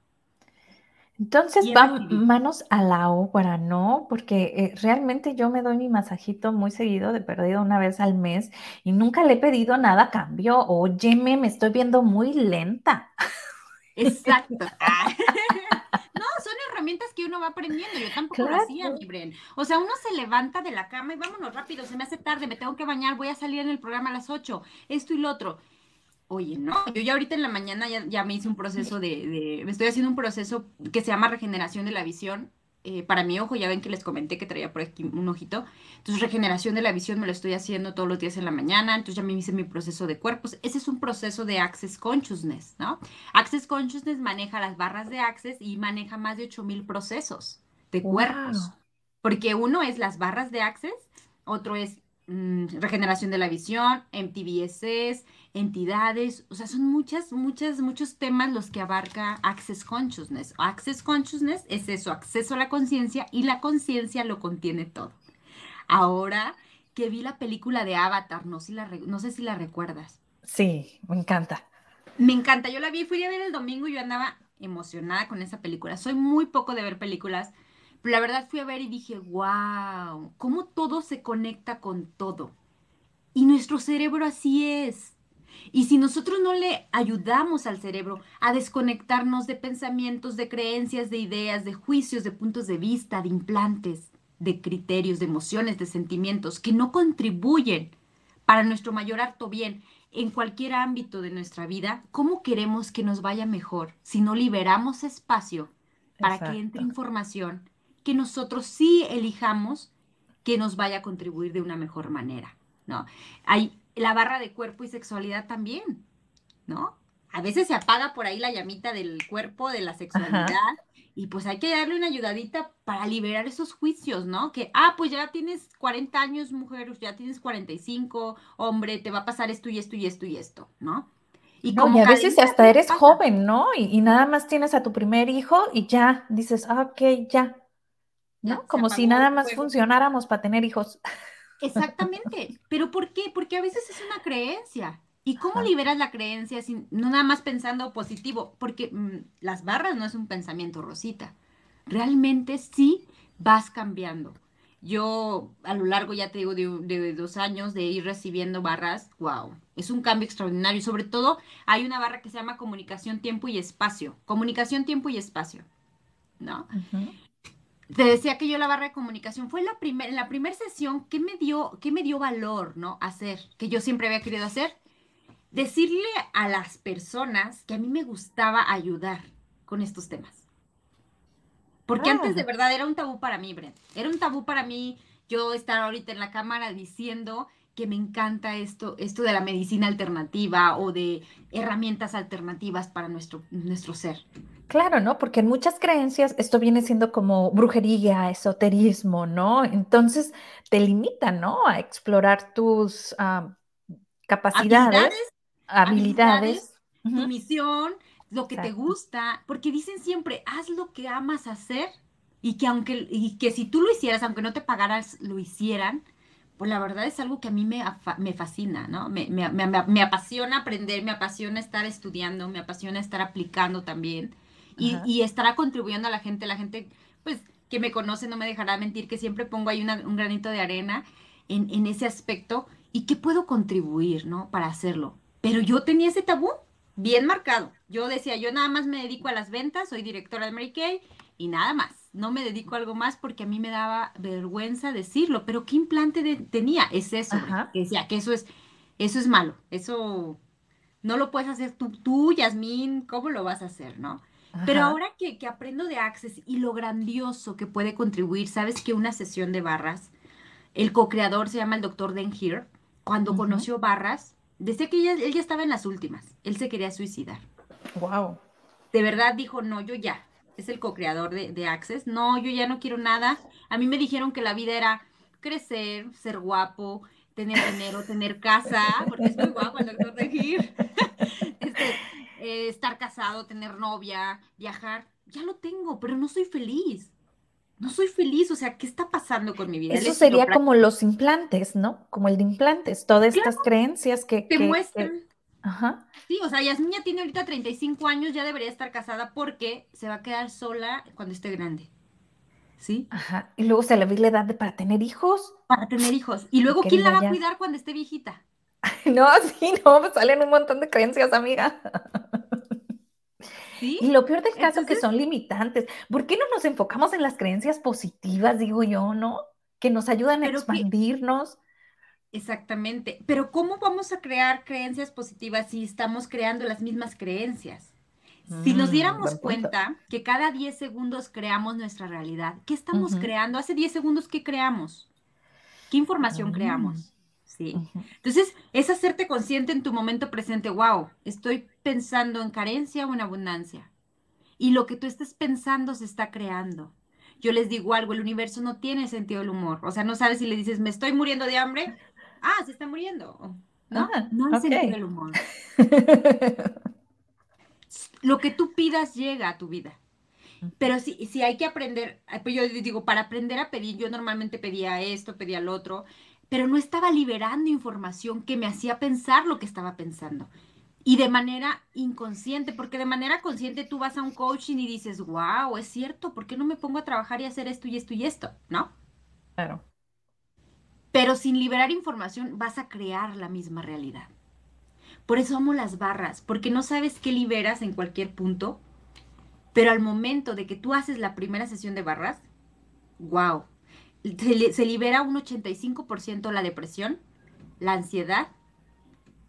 Entonces Y es va recibir. manos a la obra, ¿no? Porque eh, realmente yo me doy mi masajito muy seguido, de perdido una vez al mes, y nunca le he pedido nada a cambio. Óyeme, me estoy viendo muy lenta. Exacto. Ah. No, son herramientas que uno va aprendiendo. Yo tampoco lo hacía, Claro. mi Bren. O sea, uno se levanta de la cama y vámonos rápido, se me hace tarde, me tengo que bañar, voy a salir en el programa a las 8, esto y lo otro. Oye, no, yo ya ahorita en la mañana ya, ya me hice un proceso de, de- me estoy haciendo un proceso que se llama regeneración de la visión eh, para mi ojo, ya ven que les comenté que traía por aquí un ojito. Entonces, regeneración de la visión me lo estoy haciendo todos los días en la mañana. Entonces, ya me hice mi proceso de cuerpos. Ese es un proceso de Access Consciousness, ¿no? Access Consciousness maneja las barras de Access y maneja más de 8000 procesos de cuerpos. Porque uno es las barras de Access, otro es mm, regeneración de la visión, MTBSS, entidades, o sea, son muchas, muchas, muchos temas los que abarca Access Consciousness. Access Consciousness es eso, acceso a la conciencia y la conciencia lo contiene todo. Ahora que vi la película de Avatar, no, si la, no sé si la recuerdas. Sí, me encanta. Me encanta, yo la vi, fui a ver el domingo y yo andaba emocionada con esa película. Soy muy poco de ver películas, pero la verdad fui a ver y dije, wow, cómo todo se conecta con todo. Y nuestro cerebro así es. Y si nosotros no le ayudamos al cerebro a desconectarnos de pensamientos, de creencias, de ideas, de juicios, de puntos de vista, de implantes, de criterios, de emociones, de sentimientos que no contribuyen para nuestro mayor harto bien en cualquier ámbito de nuestra vida, ¿cómo queremos que nos vaya mejor si no liberamos espacio para que entre información que nosotros sí elijamos que nos vaya a contribuir de una mejor manera? ¿no? Hay la barra de cuerpo y sexualidad también, ¿no? A veces se apaga por ahí la llamita del cuerpo, de la sexualidad, y pues hay que darle una ayudadita para liberar esos juicios, ¿no? Que, ah, pues ya tienes 40 años, mujer, ya tienes 45, hombre, te va a pasar esto y esto y esto y esto, ¿no? Y, como a veces hasta eres joven, ¿no? Y, nada más tienes a tu primer hijo y ya dices, ah, ok, ya. ¿No? como si nada más funcionáramos para tener hijos. Exactamente. ¿Pero por qué? Porque a veces es una creencia. ¿Y cómo liberas la creencia sin, no nada más pensando positivo? Porque mm, las barras no es un pensamiento rosita. Realmente sí vas cambiando. Yo a lo largo, ya te digo, de, dos años de ir recibiendo barras, wow, es un cambio extraordinario. Y sobre todo hay una barra que se llama comunicación, tiempo y espacio. Comunicación, tiempo y espacio. ¿No? Te decía que yo la barra de comunicación fue la en la primera sesión que me dio, que me dio valor, ¿no? Hacer, que yo siempre había querido hacer. Decirle a las personas que a mí me gustaba ayudar con estos temas. Porque antes de verdad era un tabú para mí, Brent. Era un tabú para mí yo estar ahorita en la cámara diciendo que me encanta esto, esto de la medicina alternativa o de herramientas alternativas para nuestro, nuestro ser. Claro, ¿no? Porque en muchas creencias esto viene siendo como brujería, esoterismo, ¿no? Entonces te limita, ¿no? A explorar tus capacidades, habilidades, tu misión, lo que te gusta, porque dicen siempre, haz lo que amas hacer y que aunque, y que si tú lo hicieras, aunque no te pagaras, lo hicieran, pues la verdad es algo que a mí me, me fascina, ¿no? Me, me, me, apasiona aprender, me apasiona estar estudiando, me apasiona estar aplicando también y, estará contribuyendo a la gente. La gente, pues, que me conoce no me dejará mentir que siempre pongo ahí un granito de arena en, en, ese aspecto y que puedo contribuir, ¿no? Para hacerlo. Pero yo tenía ese tabú bien marcado. Yo decía, yo nada más me dedico a las ventas, soy directora de Mary Kay y nada más. No me dedico a algo más porque a mí me daba vergüenza decirlo. Pero ¿qué implante tenía? Es eso. Que decía que eso es, eso es malo. Eso no lo puedes hacer tú, tú, Yasmín. ¿Cómo lo vas a hacer, no? Pero ahora que, aprendo de Access y lo grandioso que puede contribuir, sabes que una sesión de barras, el co-creador se llama el doctor Den cuando conoció barras, decía que él ya estaba en las últimas, él se quería suicidar. Wow. De verdad dijo, no, yo ya, es el co-creador de, de Access, no, yo ya no quiero nada. A mí me dijeron que la vida era crecer, ser guapo, tener dinero, tener casa, porque es muy guapo el doctor Den Here. este, eh, estar casado, tener novia, viajar, ya lo tengo, pero no soy feliz. No soy feliz, o sea, ¿qué está pasando con mi vida? Eso sería como los implantes, ¿no? Como el de implantes, todas estas creencias que... Te muestran. Ajá. Sí, o sea, Yasmin ya tiene ahorita 35 años, ya debería estar casada porque se va a quedar sola cuando esté grande. ¿Sí? Ajá. Y luego se le ve la edad de para tener hijos. Para tener hijos. Y luego, ¿quién la va a cuidar cuando esté viejita? No, sí, no, me salen un montón de creencias, amiga. Y lo peor del caso es que son limitantes. ¿Por qué no nos enfocamos en las creencias positivas, digo yo, no? Que nos ayudan a expandirnos. Exactamente. Pero ¿cómo vamos a crear creencias positivas si estamos creando las mismas creencias? Si nos diéramos cuenta que cada 10 segundos creamos nuestra realidad, ¿qué estamos creando? Hace 10 segundos, ¿qué creamos? ¿Qué información creamos? Sí. Entonces, es hacerte consciente en tu momento presente, wow, estoy pensando en carencia o en abundancia. Y lo que tú estés pensando se está creando. Yo les digo algo, el universo no tiene sentido del humor. O sea, no sabes si le dices, me estoy muriendo de hambre. Ah, se está muriendo. No, ah, no hay sentido del humor. lo que tú pidas llega a tu vida. Pero si, si hay que aprender, pues yo digo, para aprender a pedir, yo normalmente pedía esto, pedía lo otro, pero no estaba liberando información que me hacía pensar lo que estaba pensando. Y de manera inconsciente, porque de manera consciente tú vas a un coaching y dices, wow, es cierto, ¿por qué no me pongo a trabajar y hacer esto y esto y esto? ¿No? Claro. Pero sin liberar información vas a crear la misma realidad. Por eso amo las barras, porque no sabes qué liberas en cualquier punto, pero al momento de que tú haces la primera sesión de barras, wow, se, libera un 85% la depresión, la ansiedad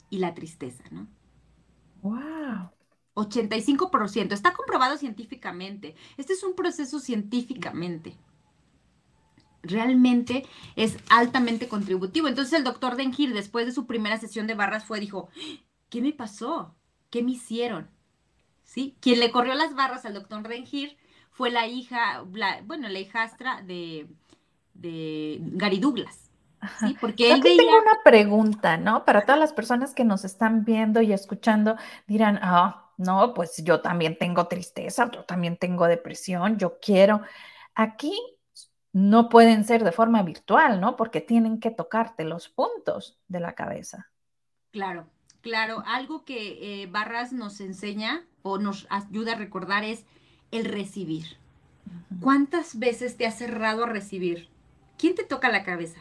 y la tristeza, ¿no? Wow. 85%. Está comprobado científicamente. Este es un proceso científicamente. Realmente es altamente contributivo. Entonces el doctor Dengir, después de su primera sesión de barras, fue, dijo, ¿qué me pasó? ¿Qué me hicieron? ¿Sí? Quien le corrió las barras al doctor Dengir fue la hija, bueno, la hijastra de, de Gary Douglas. ¿sí? Porque él tengo una pregunta, ¿no? Para todas las personas que nos están viendo y escuchando, dirán, ah, no, pues yo también tengo tristeza, yo también tengo depresión, yo quiero. Aquí no pueden ser de forma virtual, ¿no? Porque tienen que tocarte los puntos de la cabeza. Claro, claro. Algo que eh, Barras nos enseña o nos ayuda a recordar es el recibir. ¿Cuántas veces te has cerrado a recibir? ¿Quién te toca la cabeza?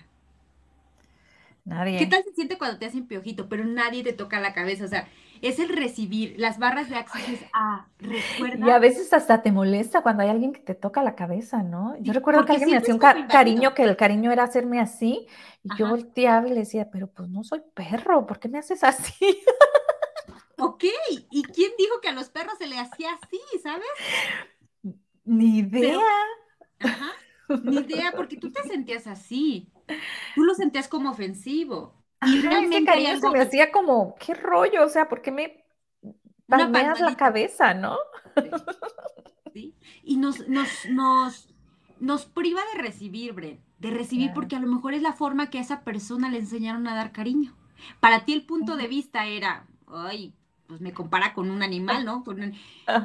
Nadie. ¿Qué tal se siente cuando te hacen piojito, pero nadie te toca la cabeza? O sea, es el recibir, las barras de acceso ah, recuerda. Y a veces hasta te molesta cuando hay alguien que te toca la cabeza, ¿no? Yo recuerdo que alguien me hacía un cariño, que el cariño era hacerme así, y yo volteaba y le decía, pero pues no soy perro, ¿por qué me haces así? Ok, ¿y quién dijo que a los perros se le hacía así, sabes? Ni idea. ajá. Ni idea, porque tú te sentías así. Tú lo sentías como ofensivo. Y realmente ese se me hacía como, qué rollo, o sea, ¿por qué me palmeas la cabeza, no? Sí. Y nos, nos, nos, nos priva de recibir, Bren, de recibir porque a lo mejor es la forma que a esa persona le enseñaron a dar cariño. Para ti el punto de vista era, ay, pues me compara con un animal, ¿no? Con un,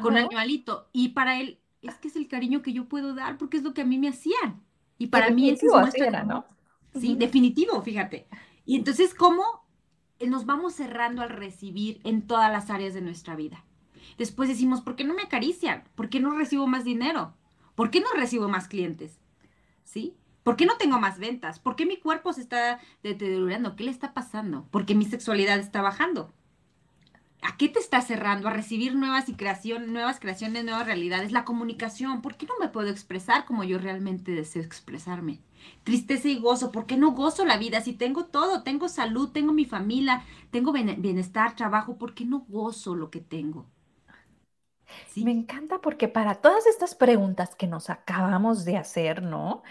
con un animalito. Y para él, es que es el cariño que yo puedo dar porque es lo que a mí me hacían. Y para mí es era, ¿no? Sí, definitivo, fíjate. Y entonces, ¿cómo nos vamos cerrando al recibir en todas las áreas de nuestra vida? Después decimos, ¿por qué no me acarician? ¿Por qué no recibo más dinero? ¿Por qué no recibo más clientes? ¿Sí? ¿Por qué no tengo más ventas? ¿Por qué mi cuerpo se está deteriorando? ¿Qué le está pasando? Porque mi sexualidad está bajando. ¿A qué te está cerrando? A recibir nuevas creación, nuevas creaciones, nuevas realidades. La comunicación. ¿Por qué no me puedo expresar como yo realmente deseo expresarme? Tristeza y gozo. ¿Por qué no gozo la vida? Si tengo todo, tengo salud, tengo mi familia, tengo bienestar, trabajo, ¿por qué no gozo lo que tengo? Me encanta porque para todas estas preguntas que nos acabamos de hacer, ¿no?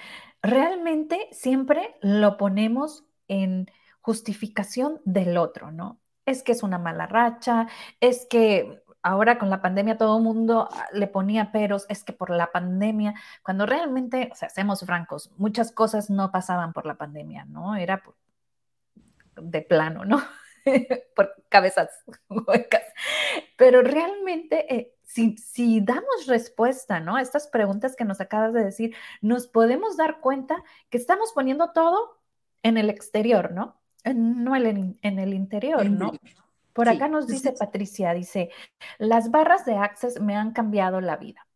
Realmente siempre lo ponemos en justificación del otro, ¿no? Es que es una mala racha, es que ahora con la pandemia todo el mundo ah, le ponía peros, es que por la pandemia, cuando realmente, o sea, seamos francos, muchas cosas no pasaban por la pandemia, ¿no? Era de plano, ¿no? por cabezas huecas. Pero realmente, eh, si, si, damos respuesta, ¿no? A estas preguntas que nos acabas de decir, nos podemos dar cuenta que estamos poniendo todo en el exterior, ¿no? No en, el interior, ¿no? Por acá nos dice Patricia, dice, las barras de Access me han cambiado la vida.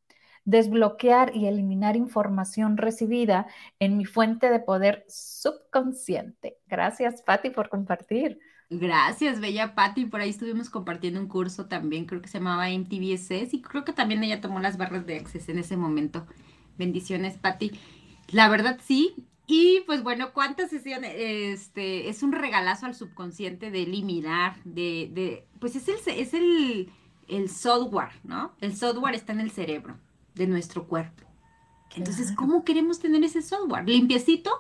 Desbloquear y eliminar información recibida en mi fuente de poder subconsciente. Gracias, Patti, por compartir. Gracias, bella Patti. Por ahí estuvimos compartiendo un curso también, creo que se llamaba MTVSS y creo que también ella tomó las barras de Access en ese momento. Bendiciones, Patti. La verdad, sí, y pues bueno, ¿cuántas sesiones? Este, es un regalazo al subconsciente de eliminar, de, de pues es el, es el, el software, ¿no? El software está en el cerebro de nuestro cuerpo. Entonces, ¿cómo queremos tener ese software? Limpiecito.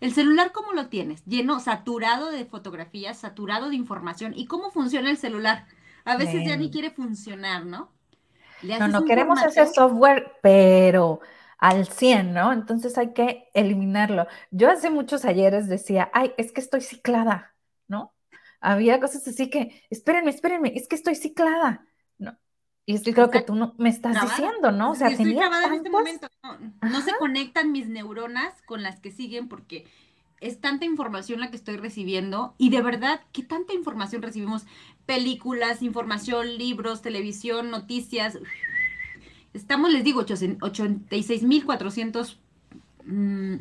El celular, ¿cómo lo tienes? Lleno, saturado de fotografías, saturado de información. ¿Y cómo funciona el celular? A veces ya ni quiere funcionar, ¿no? no, no queremos ese software, pero al 100, ¿no? Entonces hay que eliminarlo. Yo hace muchos ayeres decía, ay, es que estoy ciclada, ¿no? Había cosas así que, espérenme, espérenme, es que estoy ciclada, ¿no? Y es que creo que tú no, me estás diciendo, ¿no? O sea, estoy en este momento. No, se conectan mis neuronas con las que siguen porque es tanta información la que estoy recibiendo y de verdad, ¿qué tanta información recibimos? Películas, información, libros, televisión, noticias. Estamos, les digo, 86.400 mmm,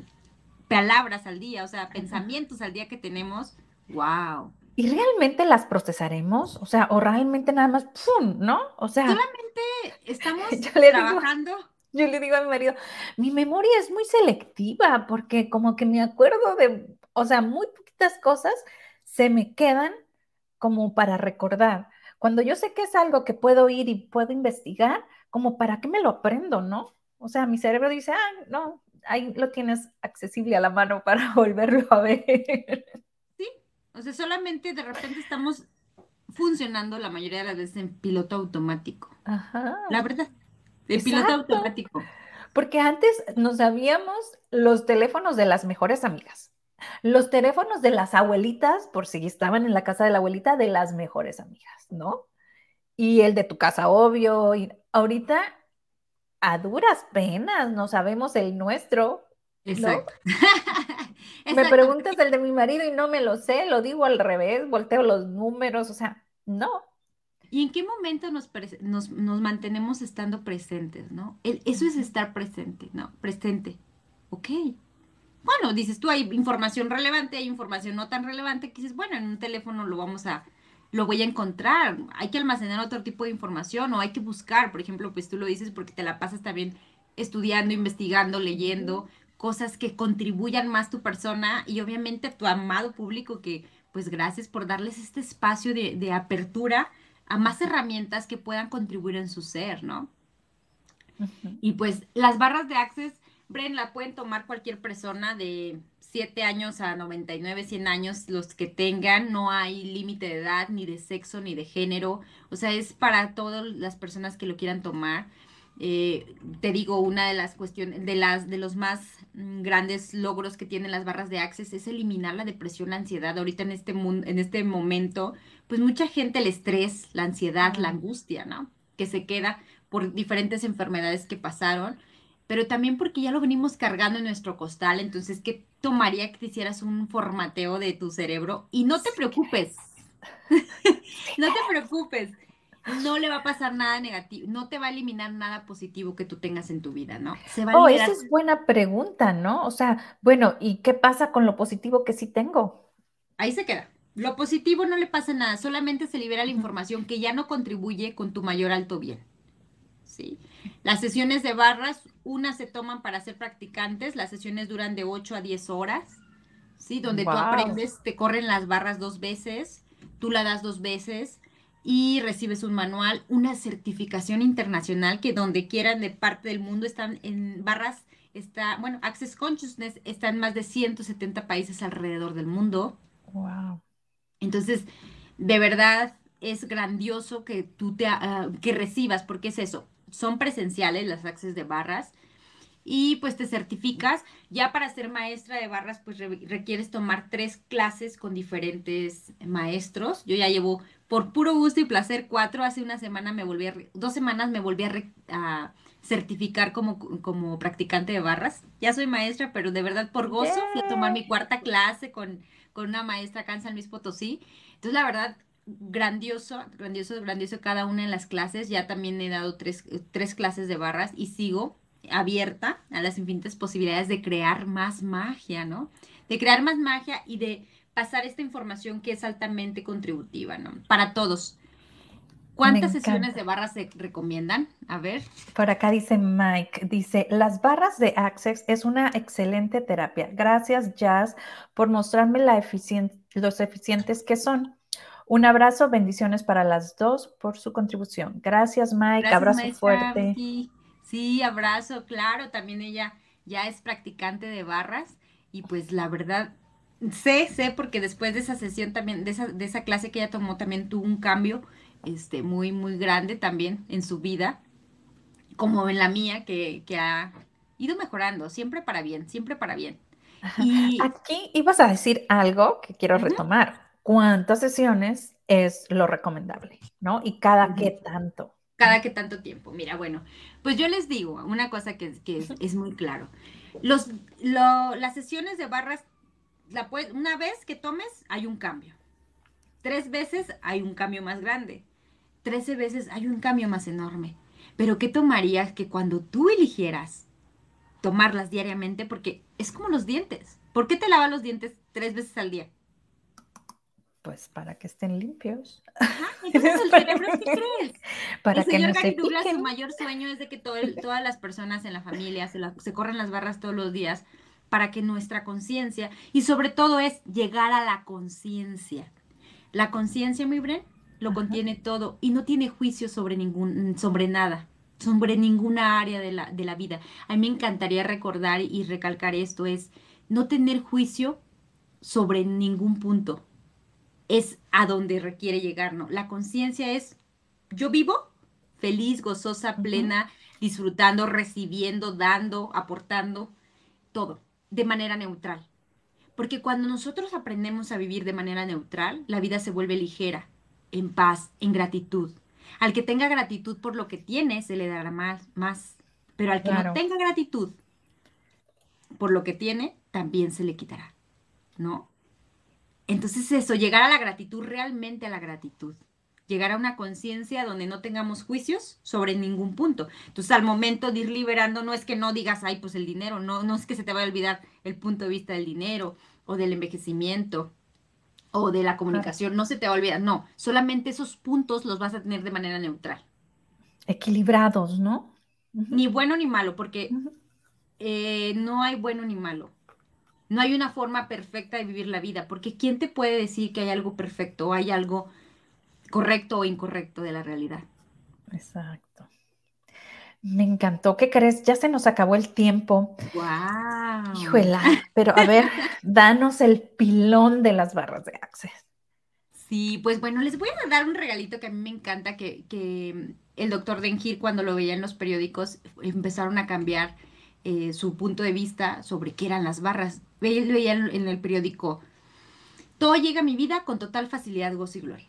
palabras al día, o sea, pensamientos al día que tenemos. ¡Wow! ¿Y realmente las procesaremos? O sea, o realmente nada más, ¡pum! ¿No? O sea. Solamente estamos trabajando. yo le digo a mi marido, mi memoria es muy selectiva porque como que me acuerdo de, o sea, muy poquitas cosas se me quedan como para recordar. Cuando yo sé que es algo que puedo ir y puedo investigar, como para qué me lo aprendo, ¿no? O sea, mi cerebro dice, ah, no, ahí lo tienes accesible a la mano para volverlo a ver. Sí, o sea, solamente de repente estamos funcionando la mayoría de las veces en piloto automático. Ajá. La verdad, de piloto automático. Porque antes nos sabíamos los teléfonos de las mejores amigas, los teléfonos de las abuelitas, por si estaban en la casa de la abuelita, de las mejores amigas, ¿no? Y el de tu casa, obvio. Y ahorita, a duras penas, no sabemos el nuestro. Exacto. me preguntas el de mi marido y no me lo sé, lo digo al revés, volteo los números, o sea, no. ¿Y en qué momento nos, nos, mantenemos estando presentes, no? eso es estar presente, ¿no? Presente. Ok. Bueno, dices tú, hay información relevante, hay información no tan relevante, que dices, bueno, en un teléfono lo vamos a, lo voy a encontrar. Hay que almacenar otro tipo de información o hay que buscar, por ejemplo, pues tú lo dices porque te la pasas también estudiando, investigando, leyendo cosas que contribuyan más tu persona y obviamente a tu amado público que pues gracias por darles este espacio de, apertura a más herramientas que puedan contribuir en su ser, ¿no? Y pues las barras de Access, Bren, la pueden tomar cualquier persona de 7 años a 99, 100 años, los que tengan, no hay límite de edad, ni de sexo, ni de género, o sea, es para todas las personas que lo quieran tomar. Eh, te digo, una de las cuestiones, de, las, de los más mm, grandes logros que tienen las barras de Access es eliminar la depresión, la ansiedad. Ahorita en este, en este momento, pues mucha gente el estrés, la ansiedad, la angustia, ¿no? Que se queda por diferentes enfermedades que pasaron pero también porque ya lo venimos cargando en nuestro costal, entonces, ¿qué tomaría que te hicieras un formateo de tu cerebro? Y no te preocupes, no te preocupes, no le va a pasar nada negativo, no te va a eliminar nada positivo que tú tengas en tu vida, ¿no? Se va a oh, esa es buena pregunta, ¿no? O sea, bueno, ¿y qué pasa con lo positivo que sí tengo? Ahí se queda. Lo positivo no le pasa nada, solamente se libera la información que ya no contribuye con tu mayor alto bien. ¿Sí? Las sesiones de barras, unas se toman para ser practicantes, las sesiones duran de 8 a 10 horas, ¿sí? Donde tú aprendes, te corren las barras dos veces, tú la das dos veces y recibes un manual, una certificación internacional que donde quieran de parte del mundo están en barras, está, bueno, Access Consciousness está en más de 170 países alrededor del mundo. Wow. Entonces, de verdad es grandioso que tú te, ah, que recibas, porque es eso, son presenciales las access de barras y pues te certificas. Ya para ser maestra de barras, pues requieres tomar tres clases con diferentes maestros. Yo ya llevo por puro gusto y placer cuatro. Hace una semana me volví a, dos semanas me volví a, certificar como, como practicante de barras. Ya soy maestra, pero de verdad por gozo fui a tomar mi cuarta clase con, con una maestra acá en San Luis Potosí. Entonces, la verdad, grandioso, grandioso, grandioso cada una de las clases. Ya también he dado tres, tres clases de barras y sigo abierta a las infinitas posibilidades de crear más magia, ¿no? De crear más magia y de pasar esta información que es altamente contributiva, ¿no? Para todos. ¿Cuántas sesiones de barras se recomiendan? A ver. Por acá dice Mike, dice, las barras de Access es una excelente terapia. Gracias, Jazz, por mostrarme la los eficientes que son. Un abrazo, bendiciones para las dos por su contribución. Gracias, Mike. abrazo fuerte. Sí, abrazo, claro. También ella ya es practicante de barras y pues la verdad, sé, sé, porque después de esa sesión también, de esa, de esa clase que ella tomó, también tuvo un cambio este, muy, muy grande también en su vida, como en la mía, que, que ha ido mejorando, siempre para bien, siempre para bien. Y... Aquí ibas a decir algo que quiero retomar. ¿Cuántas sesiones es lo recomendable? ¿No? Y cada qué tanto. Cada qué tanto tiempo. Mira, bueno, pues yo les digo una cosa que, que es, muy claro. Los, las sesiones de barras, la una vez que tomes, hay un cambio. Tres veces hay un cambio más grande. Trece veces hay un cambio más enorme. Pero ¿qué tomarías que cuando tú eligieras tomarlas diariamente? Porque es como los dientes. ¿Por qué te lavas los dientes tres veces al día? Pues para que estén limpios. Ajá, entonces el cerebro, ¿qué crees? Para el que señor no Gary Douglas, su mayor sueño es de que todas las personas en la familia se, se corran las barras todos los días para que nuestra conciencia, y sobre todo es llegar a la conciencia. La conciencia, mi Bren, lo contiene todo y no tiene juicio sobre, ningún, sobre nada sobre ninguna área de la, de la vida. A mí me encantaría recordar y recalcar esto, es no tener juicio sobre ningún punto. Es a donde requiere llegar, ¿no? La conciencia es, yo vivo feliz, gozosa, plena, disfrutando, recibiendo, dando, aportando, todo, de manera neutral. Porque cuando nosotros aprendemos a vivir de manera neutral, la vida se vuelve ligera, en paz, en gratitud. Al que tenga gratitud por lo que tiene, se le dará más, más. Pero al que no tenga gratitud por lo que tiene, también se le quitará, ¿no? Entonces eso, llegar a la gratitud, realmente a la gratitud. Llegar a una conciencia donde no tengamos juicios sobre ningún punto. Entonces, al momento de ir liberando, no es que no digas, ay, pues el dinero, no, no es que se te vaya a olvidar el punto de vista del dinero o del envejecimiento o de la comunicación, no se te va a olvidar, no, solamente esos puntos los vas a tener de manera neutral. Equilibrados, ¿no? Ni bueno ni malo, porque eh, no hay bueno ni malo. No hay una forma perfecta de vivir la vida, porque ¿quién te puede decir que hay algo perfecto o hay algo correcto o incorrecto de la realidad? Exacto. Me encantó. ¿Qué crees? Ya se nos acabó el tiempo. ¡Wow! Híjole, pero a ver, danos el pilón de las barras de Access. Sí, pues bueno, les voy a dar un regalito que a mí me encanta, que, el doctor Dengir cuando lo veía en los periódicos empezaron a cambiar eh, su punto de vista sobre qué eran las barras. Él veía en el periódico, todo llega a mi vida con total facilidad, gozo y gloria.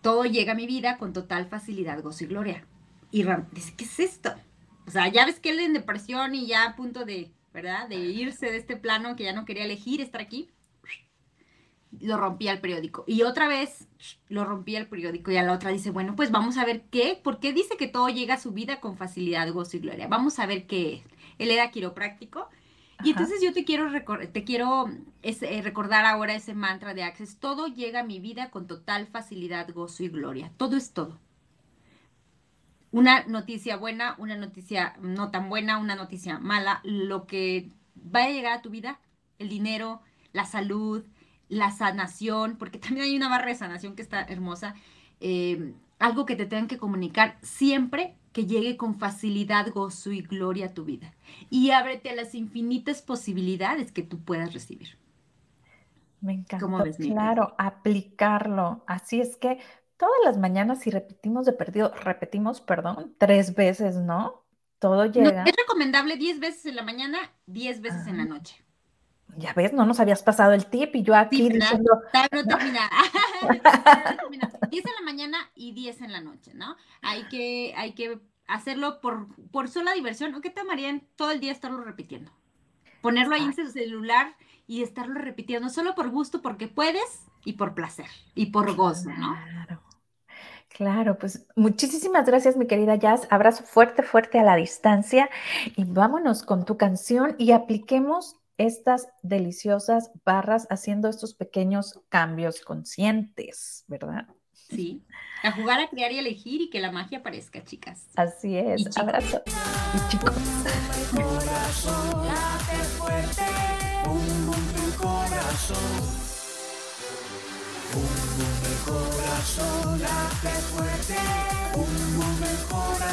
Todo llega a mi vida con total facilidad, gozo y gloria. Y Ram dice, ¿qué es esto? O sea, ya ves que él en depresión y ya a punto de, ¿verdad? De irse de este plano que ya no quería elegir estar aquí. Lo rompía el periódico. Y otra vez lo rompía el periódico y a la otra dice, bueno, pues vamos a ver qué, ¿por qué dice que todo llega a su vida con facilidad, gozo y gloria? Vamos a ver qué es. Él era quiropráctico. Y entonces yo te quiero, te quiero eh, recordar ahora ese mantra de Access. Todo llega a mi vida con total facilidad, gozo y gloria. Todo es todo una noticia buena, una noticia no tan buena, una noticia mala, lo que vaya a llegar a tu vida, el dinero, la salud, la sanación, porque también hay una barra de sanación que está hermosa, eh, algo que te tengan que comunicar siempre que llegue con facilidad, gozo y gloria a tu vida. Y ábrete a las infinitas posibilidades que tú puedas recibir. Me encanta. Claro, aplicarlo. Así es que todas las mañanas si repetimos de perdido, repetimos, perdón, tres veces, ¿no? Todo llega. es recomendable diez veces en la mañana, diez veces en la noche. Ya ves, no nos habías pasado el tip y yo aquí diciendo. Diez en la mañana y diez en la noche, ¿no? Hay que, hay que hacerlo por, por sola diversión. ¿O qué tomarían todo el día estarlo repitiendo? Ponerlo ahí en su celular y estarlo repitiendo solo por gusto, porque puedes y por placer y por gozo, ¿no? Claro. Claro, pues muchísimas gracias, mi querida Jazz. Abrazo fuerte, fuerte a la distancia y vámonos con tu canción y apliquemos estas deliciosas barras haciendo estos pequeños cambios conscientes, ¿verdad? Sí, a jugar, a crear y elegir y que la magia aparezca, chicas. Así es. Abrazo. Y chicos. Corazón late fuerte, un mejora